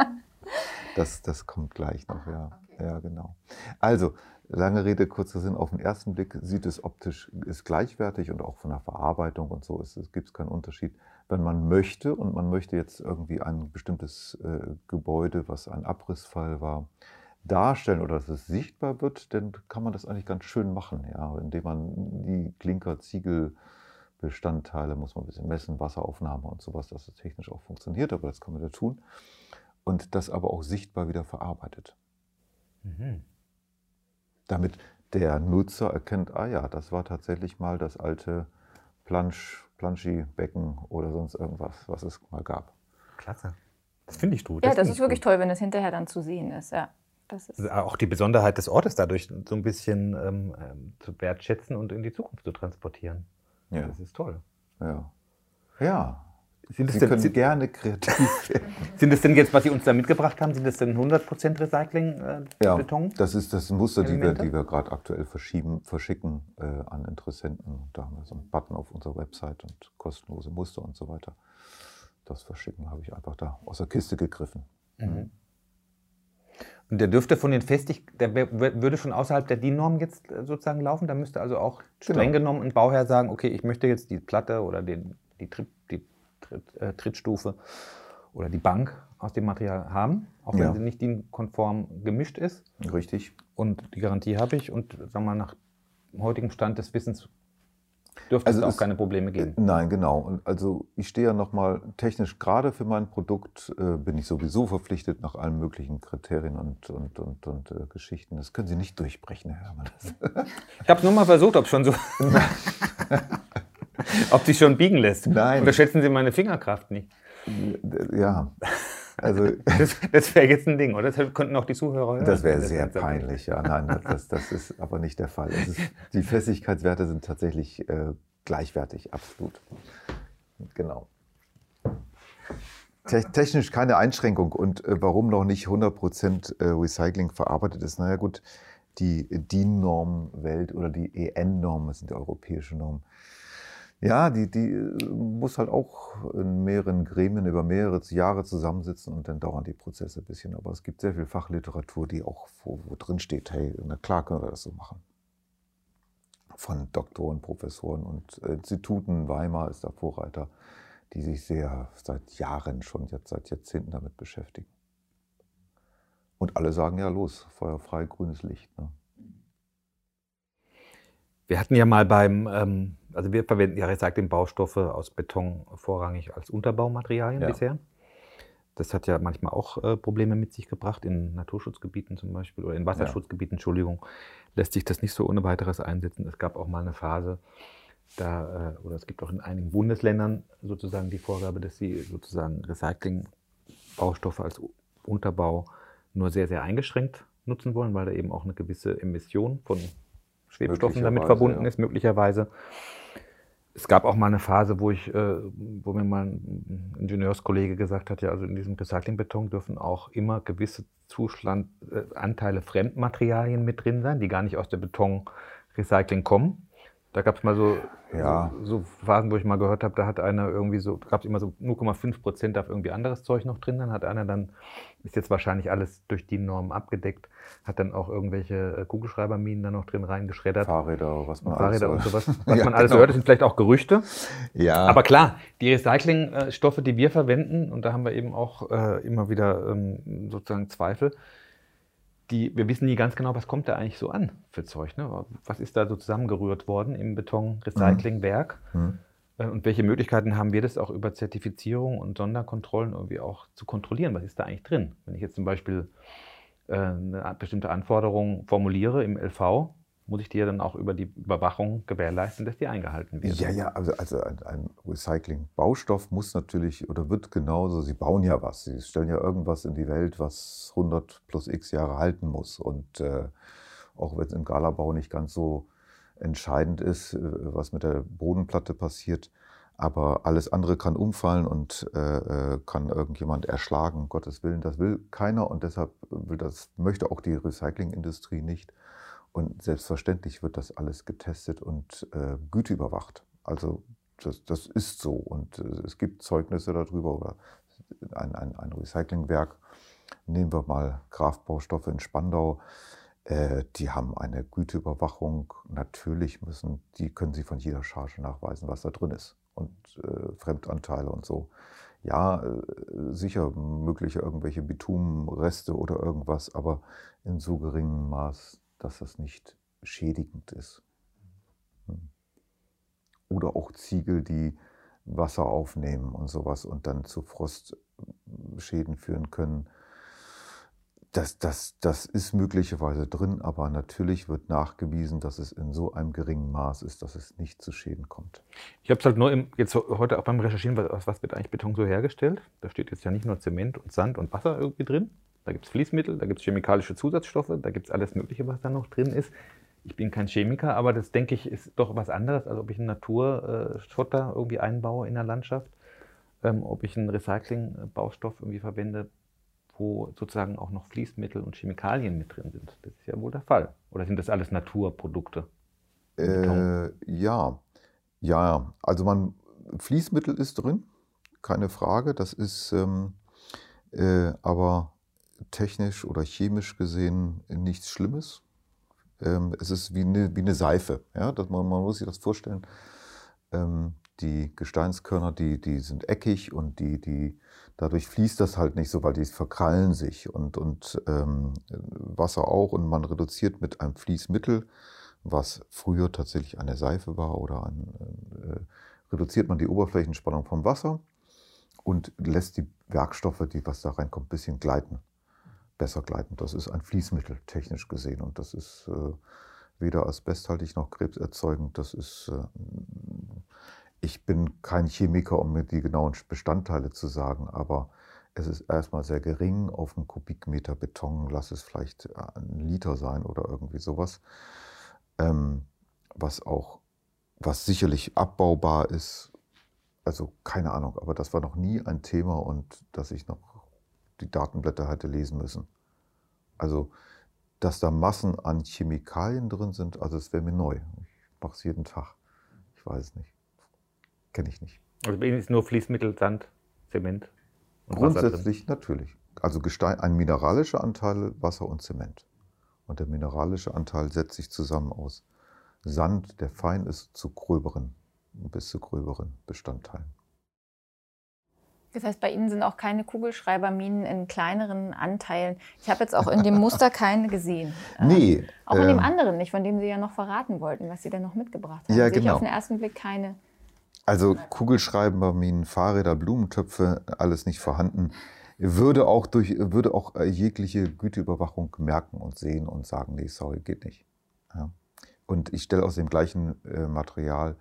Das, das kommt gleich noch, ja. Ja, genau. Also, lange Rede, kurzer Sinn, auf den ersten Blick sieht es optisch ist gleichwertig und auch von der Verarbeitung und so ist, es gibt es keinen Unterschied. Wenn man möchte und man möchte jetzt irgendwie ein bestimmtes äh, Gebäude, was ein Abrissfall war, darstellen oder dass es sichtbar wird, dann kann man das eigentlich ganz schön machen, ja, indem man die Klinker, Ziegelbestandteile muss man ein bisschen messen, Wasseraufnahme und sowas, dass es technisch auch funktioniert, aber das kann man da tun. Und das aber auch sichtbar wieder verarbeitet. Mhm. Damit der Nutzer erkennt, ah ja, das war tatsächlich mal das alte Plansch, Planschi-Becken oder sonst irgendwas, was es mal gab. Klasse. Das finde ich gut. Ja, das, das ist wirklich gut. toll, wenn es hinterher dann zu sehen ist, ja. Also auch die Besonderheit des Ortes dadurch so ein bisschen ähm, ähm, zu wertschätzen und in die Zukunft zu transportieren. Ja. Das ist toll. Ja. Ja. Sind Sie denn, können sind, gerne kreativ werden. <laughs> Sind das denn jetzt, was Sie uns da mitgebracht haben, sind das denn 100% Recycling-Beton? Äh, ja, das ist das Muster, die wir, die wir gerade aktuell verschieben, verschicken äh, an Interessenten. Da haben wir so einen Button auf unserer Website und kostenlose Muster und so weiter. Das Verschicken habe ich einfach da aus der Kiste gegriffen. Mhm. Und der dürfte von den Festig, der würde schon außerhalb der DIN-Norm jetzt äh, sozusagen laufen. Da müsste also auch streng genau. genommen ein Bauherr sagen, okay, ich möchte jetzt die Platte oder den, die, Tritt, die Tritt, äh, Trittstufe oder die Bank aus dem Material haben, auch wenn ja. sie nicht DIN-konform gemischt ist. Richtig. Und die Garantie habe ich und sagen wir mal, nach heutigem Stand des Wissens dürfte also es auch keine Probleme geben. Äh, nein, genau. Und also ich stehe ja nochmal technisch gerade für mein Produkt, äh, bin ich sowieso verpflichtet nach allen möglichen Kriterien und, und, und, und äh, Geschichten. Das können Sie nicht durchbrechen, Herr Herrmann. <laughs> <laughs> ich habe es nur mal versucht, ob schon so. <laughs> ob sich schon biegen lässt. Nein. Unterschätzen Sie meine Fingerkraft nicht. Ja. Also, <laughs> das, das wäre jetzt ein Ding, oder? Das könnten auch die Zuhörer hören. Das wäre sehr peinlich, ja. Nein, das, das ist aber nicht der Fall. Ist, <laughs> die Festigkeitswerte sind tatsächlich äh, gleichwertig, absolut. Genau. Te technisch keine Einschränkung. Und äh, warum noch nicht 100% äh, Recycling verarbeitet ist? Naja, gut, die DIN-Norm-Welt oder die EN-Norm, das sind die europäischen Normen, ja, die, die äh, muss halt auch in mehreren Gremien über mehrere Jahre zusammensitzen und dann dauern die Prozesse ein bisschen. Aber es gibt sehr viel Fachliteratur, die auch, wo, wo drin steht, hey, na klar können wir das so machen. Von Doktoren, Professoren und Instituten, Weimar ist der Vorreiter, die sich sehr seit Jahren schon, jetzt seit Jahrzehnten damit beschäftigen. Und alle sagen ja los, feuerfrei, grünes Licht. Ne? Wir hatten ja mal beim ähm also wir verwenden ja Recycling-Baustoffe aus Beton vorrangig als Unterbaumaterialien ja. bisher. Das hat ja manchmal auch äh, Probleme mit sich gebracht, in Naturschutzgebieten zum Beispiel oder in Wasserschutzgebieten, ja. Entschuldigung, lässt sich das nicht so ohne weiteres einsetzen. Es gab auch mal eine Phase, da, äh, oder es gibt auch in einigen Bundesländern sozusagen die Vorgabe, dass sie sozusagen Recycling-Baustoffe als Unterbau nur sehr, sehr eingeschränkt nutzen wollen, weil da eben auch eine gewisse Emission von Schwebstoffen damit verbunden ja. ist, möglicherweise. Es gab auch mal eine Phase, wo ich, äh, wo mir mal ein Ingenieurskollege gesagt hat, ja, also in diesem Recyclingbeton dürfen auch immer gewisse Zustand, äh, Anteile Fremdmaterialien mit drin sein, die gar nicht aus der Betonrecycling kommen. Da gab es mal so, ja. so, so, Phasen, wo ich mal gehört habe, da hat einer irgendwie so, gab es immer so 0,5 Prozent darf irgendwie anderes Zeug noch drin. Dann hat einer dann, ist jetzt wahrscheinlich alles durch die Normen abgedeckt, hat dann auch irgendwelche äh, Kugelschreiberminen da noch drin reingeschreddert. Fahrräder, was man Fahrräder und sowas. <laughs> Was ja, man alles genau. hört, sind vielleicht auch Gerüchte. Ja. Aber klar, die Recyclingstoffe, die wir verwenden, und da haben wir eben auch äh, immer wieder ähm, sozusagen Zweifel, die, wir wissen nie ganz genau, was kommt da eigentlich so an für Zeug. Ne? Was ist da so zusammengerührt worden im Beton-Recyclingwerk? Mhm. mhm. Äh, und welche Möglichkeiten haben wir das auch über Zertifizierung und Sonderkontrollen irgendwie auch zu kontrollieren? Was ist da eigentlich drin? Wenn ich jetzt zum Beispiel äh, eine bestimmte Anforderung formuliere im LV, muss ich dir dann auch über die Überwachung gewährleisten, dass die eingehalten wird. Ja, ja, also, also ein, ein Recycling-Baustoff muss natürlich oder wird genauso, sie bauen ja was, sie stellen ja irgendwas in die Welt, was 100 plus x Jahre halten muss. Und äh, auch wenn es im Galabau nicht ganz so entscheidend ist, äh, was mit der Bodenplatte passiert, aber alles andere kann umfallen und äh, äh, kann irgendjemand erschlagen, Gottes Willen. Das will keiner und deshalb will das, möchte auch die Recyclingindustrie nicht. Und selbstverständlich wird das alles getestet und äh, Güte überwacht. Also das, das ist so. Und äh, es gibt Zeugnisse darüber oder ein, ein, ein Recyclingwerk nehmen wir mal Kraftbaustoffe in Spandau. Äh, die haben eine Güteüberwachung. Natürlich müssen, die können sie von jeder Charge nachweisen, was da drin ist. Und äh, Fremdanteile und so. Ja, äh, sicher mögliche irgendwelche Bitumenreste oder irgendwas, aber in so geringem Maß, dass das nicht schädigend ist. Hm. Oder auch Ziegel, die Wasser aufnehmen und sowas und dann zu Frostschäden führen können. Das, das, das ist möglicherweise drin, aber natürlich wird nachgewiesen, dass es in so einem geringen Maß ist, dass es nicht zu Schäden kommt. Ich habe es halt nur im, jetzt heute auch beim Recherchieren, was, was wird eigentlich Beton so hergestellt? Da steht jetzt ja nicht nur Zement und Sand und Wasser irgendwie drin. Da gibt es Fließmittel, da gibt es chemikalische Zusatzstoffe, da gibt es alles Mögliche, was da noch drin ist. Ich bin kein Chemiker, aber das denke ich ist doch was anderes, als ob ich einen Naturschotter irgendwie einbaue in der Landschaft, ähm, ob ich einen Recycling-Baustoff irgendwie verwende, wo sozusagen auch noch Fließmittel und Chemikalien mit drin sind. Das ist ja wohl der Fall. Oder sind das alles Naturprodukte? Äh, ja, ja. Also man Fließmittel ist drin, keine Frage. Das ist ähm, äh, aber technisch oder chemisch gesehen nichts Schlimmes. Ähm, es ist wie eine, wie eine Seife. Ja? Das, man, man, muss sich das vorstellen. Ähm, die Gesteinskörner, die, die sind eckig und die, die, dadurch fließt das halt nicht so, weil die verkrallen sich und, und ähm, Wasser auch. Und man reduziert mit einem Fließmittel, was früher tatsächlich eine Seife war, oder ein, äh, reduziert man die Oberflächenspannung vom Wasser und lässt die Werkstoffe, die was da reinkommt, ein bisschen gleiten besser gleiten. Das ist ein Fließmittel, technisch gesehen. Und das ist äh, weder asbesthaltig noch krebserzeugend. Das ist, äh, ich bin kein Chemiker, um mir die genauen Bestandteile zu sagen, aber es ist erstmal sehr gering. Auf einen Kubikmeter Beton lass es vielleicht äh, ein Liter sein oder irgendwie sowas. Ähm, was auch, was sicherlich abbaubar ist. Also keine Ahnung, aber das war noch nie ein Thema und dass ich noch die Datenblätter hätte lesen müssen. Also, dass da Massen an Chemikalien drin sind, also es wäre mir neu. Ich mache es jeden Tag. Ich weiß nicht. Kenne ich nicht. Also bei Ihnen ist nur Fließmittel, Sand, Zement? Grundsätzlich natürlich. Also Gestein, ein mineralischer Anteil Wasser und Zement. Und der mineralische Anteil setzt sich zusammen aus Sand, der fein ist, zu gröberen, bis zu gröberen Bestandteilen. Das heißt, bei Ihnen sind auch keine Kugelschreiberminen in kleineren Anteilen. Ich habe jetzt auch in dem Muster <laughs> keine gesehen. Nee. Ähm, auch in dem anderen nicht, von dem Sie ja noch verraten wollten, was Sie denn noch mitgebracht haben. Ja, Sehe genau. ich auf den ersten Blick keine. Also Kugelschreiberminen, Fahrräder, Blumentöpfe, alles nicht vorhanden. Würde auch, durch, würde auch jegliche Güteüberwachung merken und sehen und sagen, nee, sorry, geht nicht. Ja. Und ich stelle aus dem gleichen äh, Material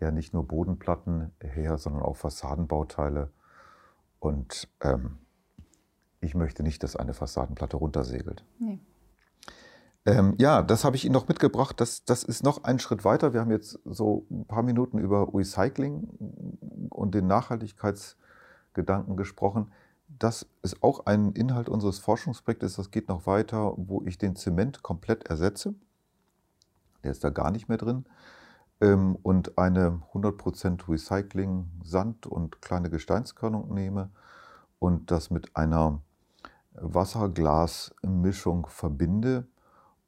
ja nicht nur Bodenplatten her, sondern auch Fassadenbauteile und ähm, ich möchte nicht, dass eine Fassadenplatte runtersegelt. Nee. Ähm, ja, das habe ich Ihnen noch mitgebracht. Das, das ist noch ein Schritt weiter. Wir haben jetzt so ein paar Minuten über Recycling und den Nachhaltigkeitsgedanken gesprochen. Das ist auch ein Inhalt unseres Forschungsprojektes. Das geht noch weiter, wo ich den Zement komplett ersetze. Der ist da gar nicht mehr drin. Ähm, und eine 100% Recycling Sand und kleine Gesteinskörnung nehme und das mit einer Wasserglasmischung verbinde.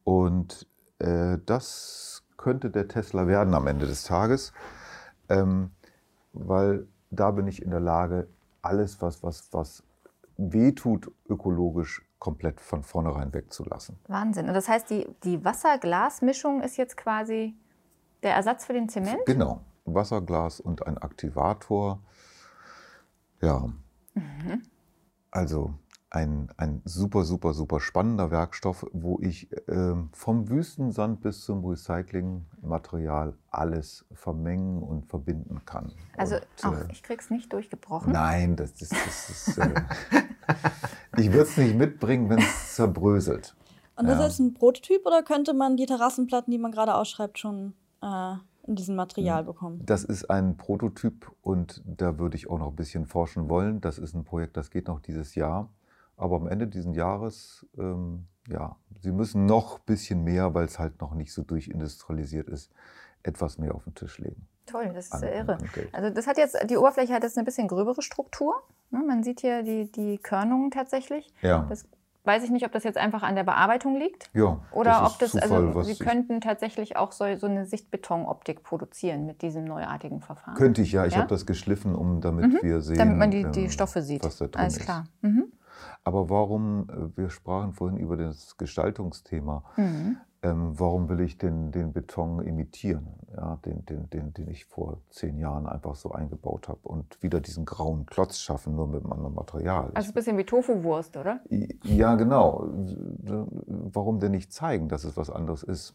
Und äh, das könnte der Tesla werden am Ende des Tages, ähm, weil da bin ich in der Lage, alles, was, was, was wehtut, ökologisch komplett von vornherein wegzulassen. Wahnsinn. Und das heißt, die, die Wasser-Glas-Mischung ist jetzt quasi der Ersatz für den Zement? Genau. Wasserglas und ein Aktivator. Ja. Mhm. Also ein, ein super, super, super spannender Werkstoff, wo ich äh, vom Wüstensand bis zum Recyclingmaterial alles vermengen und verbinden kann. Also und, auch, äh, ich krieg's nicht durchgebrochen. Nein, das, das, das ist. <laughs> Äh, ich würde es nicht mitbringen, wenn es zerbröselt. Und das ja. ist ein Prototyp oder könnte man die Terrassenplatten, die man gerade ausschreibt, schon äh, in diesem Material Hm. bekommen. Das ist ein Prototyp und da würde ich auch noch ein bisschen forschen wollen. Das ist ein Projekt, das geht noch dieses Jahr. Aber am Ende dieses Jahres, ähm, ja, Sie müssen noch ein bisschen mehr, weil es halt noch nicht so durchindustrialisiert ist, etwas mehr auf den Tisch legen. Toll, das ist ja irre. Also das hat jetzt, die Oberfläche hat jetzt eine bisschen gröbere Struktur. Ne? Man sieht hier die, die Körnungen tatsächlich. Ja. Das weiß ich nicht, ob das jetzt einfach an der Bearbeitung liegt. Ja, Oder das ob das, Zufall, also Sie könnten tatsächlich auch so, so eine Sichtbetonoptik produzieren mit diesem neuartigen Verfahren. Könnte ich ja. Ich Ja? habe das geschliffen, um damit Mhm. wir sehen, Damit man die, die ähm, Stoffe sieht. was da drin Alles ist. klar. Mhm. Aber warum, äh, wir sprachen vorhin über das Gestaltungsthema, Mhm. ähm, warum will ich den, den Beton imitieren, ja, den, den, den, den ich vor zehn Jahren einfach so eingebaut habe und wieder diesen grauen Klotz schaffen, nur mit einem anderen Material. Also ein bisschen wie Tofu-Wurst, oder? Ja, genau. Warum denn nicht zeigen, dass es was anderes ist?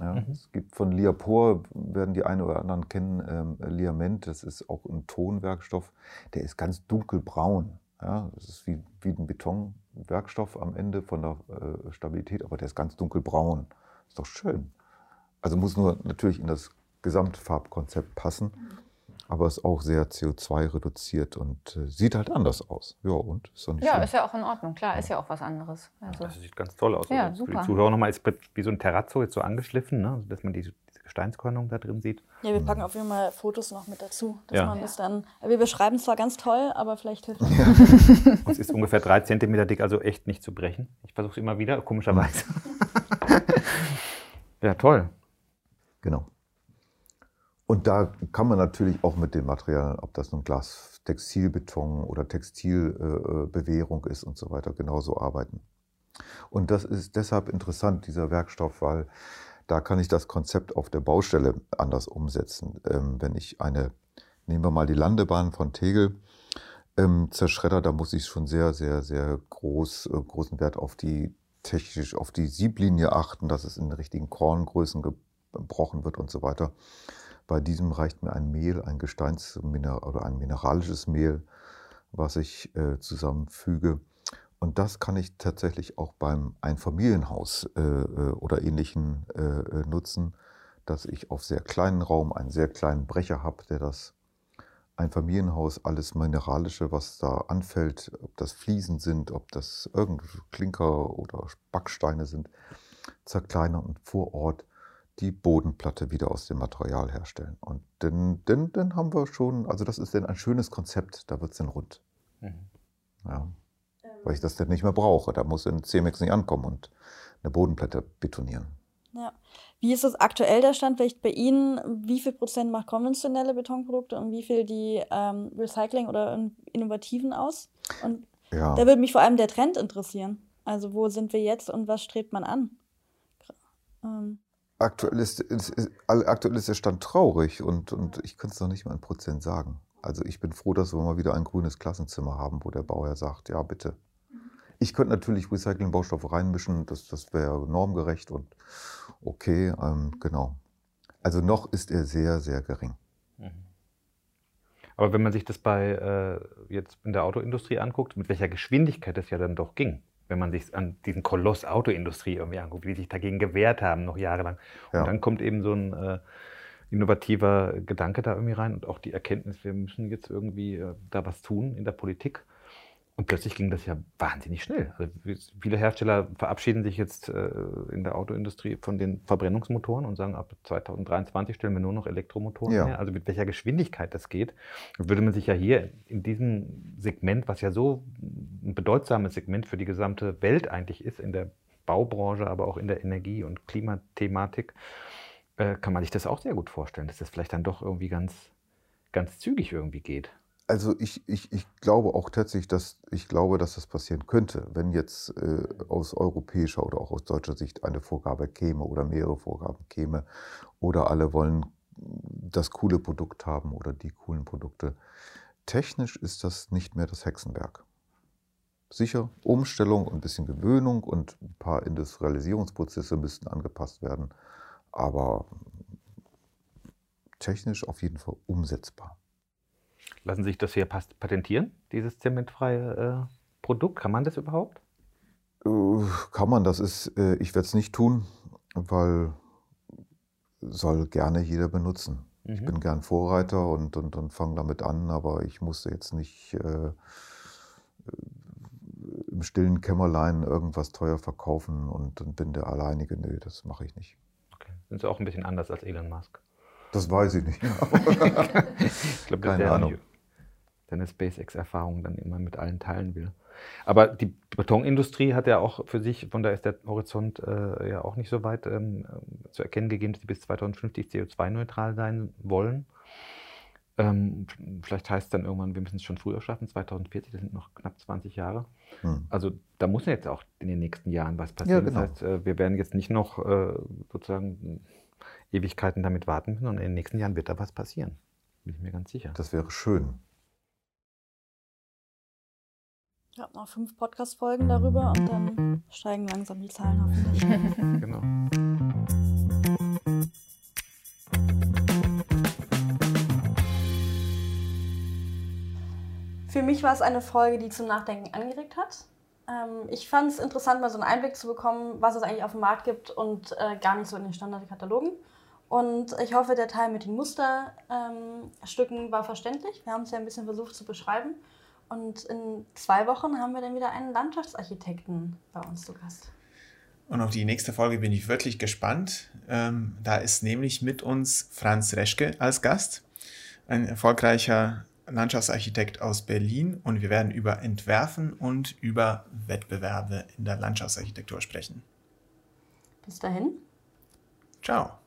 Ja, Es gibt von Liapor, werden die einen oder anderen kennen, ähm, Liament, das ist auch ein Tonwerkstoff, der ist ganz dunkelbraun. Ja, das ist wie, wie ein Betonwerkstoff am Ende von der äh, Stabilität, aber der ist ganz dunkelbraun. Ist doch schön. Also muss nur natürlich in das Gesamtfarbkonzept passen, aber ist auch sehr CO2 reduziert und äh, sieht halt anders aus. Ja, und ist doch nicht Ja, schlimm. ist ja auch in Ordnung. Klar, ist ja auch was anderes. Also, Das sieht ganz toll aus. Ja, Also Für super. die Zuschauer nochmal ist wie so ein Terrazzo jetzt so angeschliffen, ne? also dass man diese Gesteinskörnung da drin sieht. Ja, wir packen auf jeden Fall Fotos noch mit dazu, dass Ja. man das dann. Wir beschreiben es zwar ganz toll, aber vielleicht hilft es. <laughs> Und es ist ungefähr drei Zentimeter dick, also echt nicht zu brechen. Ich versuche es immer wieder, komischerweise. <laughs> ja, toll. Genau. Und da kann man natürlich auch mit den Materialien, ob das nun Glas, Textilbeton oder Textilbewehrung äh, Bewehrung ist und so weiter, genauso arbeiten. Und das ist deshalb interessant, dieser Werkstoff, weil da kann ich das Konzept auf der Baustelle anders umsetzen. Ähm, wenn ich eine, nehmen wir mal die Landebahn von Tegel, ähm, zerschredder, da muss ich schon sehr, sehr, sehr groß, äh, großen Wert auf die technisch, auf die Sieblinie achten, dass es in den richtigen Korngrößen gebrochen wird und so weiter. Bei diesem reicht mir ein Mehl, ein Gesteinsmineral oder ein mineralisches Mehl, was ich äh, zusammenfüge. Und das kann ich tatsächlich auch beim Einfamilienhaus äh, äh, oder ähnlichen äh, äh, nutzen, dass ich auf sehr kleinen Raum einen sehr kleinen Brecher habe, der das Einfamilienhaus, alles Mineralische, was da anfällt, ob das Fliesen sind, ob das irgend Klinker oder Backsteine sind, zerkleinern und vor Ort die Bodenplatte wieder aus dem Material herstellen. Und dann, dann, dann haben wir schon, also das ist dann ein schönes Konzept, da wird es dann rund. Mhm. Ja. Weil ich das dann nicht mehr brauche. Da muss ein CMX nicht ankommen und eine Bodenplatte betonieren. Ja. Wie ist das aktuell der Stand vielleicht bei Ihnen? Wie viel Prozent macht konventionelle Betonprodukte und wie viel die ähm, Recycling oder Innovativen aus? Und Ja. da würde mich vor allem der Trend interessieren. Also wo sind wir jetzt und was strebt man an? Ähm, Aktuell ist, ist, ist, aktuell ist der Stand traurig und, und ich kann es noch nicht mal in Prozent sagen. Also ich bin froh, dass wir mal wieder ein grünes Klassenzimmer haben, wo der Bauherr sagt, ja bitte. Ich könnte natürlich Recycling-Baustoffe reinmischen, das, das wäre normgerecht und okay, ähm, genau. Also noch ist er sehr, sehr gering. Aber wenn man sich das bei äh, jetzt in der Autoindustrie anguckt, mit welcher Geschwindigkeit das ja dann doch ging, wenn man sich an diesen Koloss Autoindustrie irgendwie anguckt, wie die sich dagegen gewehrt haben, noch jahrelang. Und Ja. dann kommt eben so ein äh, innovativer Gedanke da irgendwie rein und auch die Erkenntnis, wir müssen jetzt irgendwie äh, da was tun in der Politik. Und plötzlich ging das ja wahnsinnig schnell. Also viele Hersteller verabschieden sich jetzt äh, in der Autoindustrie von den Verbrennungsmotoren und sagen, ab 2023 stellen wir nur noch Elektromotoren Ja. her. Also mit welcher Geschwindigkeit das geht, würde man sich ja hier in diesem Segment, was ja so ein bedeutsames Segment für die gesamte Welt eigentlich ist, in der Baubranche, aber auch in der Energie- und Klimathematik, äh, kann man sich das auch sehr gut vorstellen, dass das vielleicht dann doch irgendwie ganz, ganz zügig irgendwie geht. Also ich, ich, ich glaube auch tatsächlich, dass ich glaube, dass das passieren könnte, wenn jetzt äh, aus europäischer oder auch aus deutscher Sicht eine Vorgabe käme oder mehrere Vorgaben käme oder alle wollen das coole Produkt haben oder die coolen Produkte. Technisch ist das nicht mehr das Hexenwerk. Sicher, Umstellung und ein bisschen Gewöhnung und ein paar Industrialisierungsprozesse müssten angepasst werden, aber technisch auf jeden Fall umsetzbar. Lassen sich das hier patentieren, dieses zementfreie äh, Produkt? Kann man das überhaupt? Äh, Kann man, das ist, äh, ich werde es nicht tun, weil soll gerne jeder benutzen. Ich Mhm. bin gern Vorreiter und, und, und fange damit an, aber ich musste jetzt nicht äh, im stillen Kämmerlein irgendwas teuer verkaufen und, und bin der Alleinige. Nö, das mache ich nicht. Okay. Sind sie auch ein bisschen anders als Elon Musk? Das weiß ich nicht. <laughs> ich glaube, Keine Ahnung. Seine SpaceX-Erfahrung dann immer mit allen teilen will. Aber die Betonindustrie hat ja auch für sich, von da ist der Horizont äh, ja auch nicht so weit ähm, zu erkennen gegeben, dass sie bis 2050 CO2-neutral sein wollen. Ähm, vielleicht heißt es dann irgendwann, wir müssen es schon früher schaffen, 2040, das sind noch knapp 20 Jahre. Hm. Also da muss jetzt auch in den nächsten Jahren was passieren. Ja, genau. Das heißt, äh, wir werden jetzt nicht noch äh, sozusagen Ewigkeiten damit warten, sondern in den nächsten Jahren wird da was passieren. Bin ich mir ganz sicher. Das wäre schön. Ich habe noch fünf Podcast-Folgen darüber und dann steigen langsam die Zahlen hoffentlich. <laughs> genau. Für mich war es eine Folge, die zum Nachdenken angeregt hat. Ähm, ich fand es interessant, mal so einen Einblick zu bekommen, was es eigentlich auf dem Markt gibt und äh, gar nicht so in den Standardkatalogen. Und ich hoffe, der Teil mit den Musterstücken ähm, war verständlich. Wir haben es ja ein bisschen versucht zu beschreiben. Und in zwei Wochen haben wir dann wieder einen Landschaftsarchitekten bei uns zu Gast. Und auf die nächste Folge bin ich wirklich gespannt. Ähm, da ist nämlich mit uns Franz Reschke als Gast, ein erfolgreicher Landschaftsarchitekt aus Berlin. Und wir werden über Entwerfen und über Wettbewerbe in der Landschaftsarchitektur sprechen. Bis dahin. Ciao.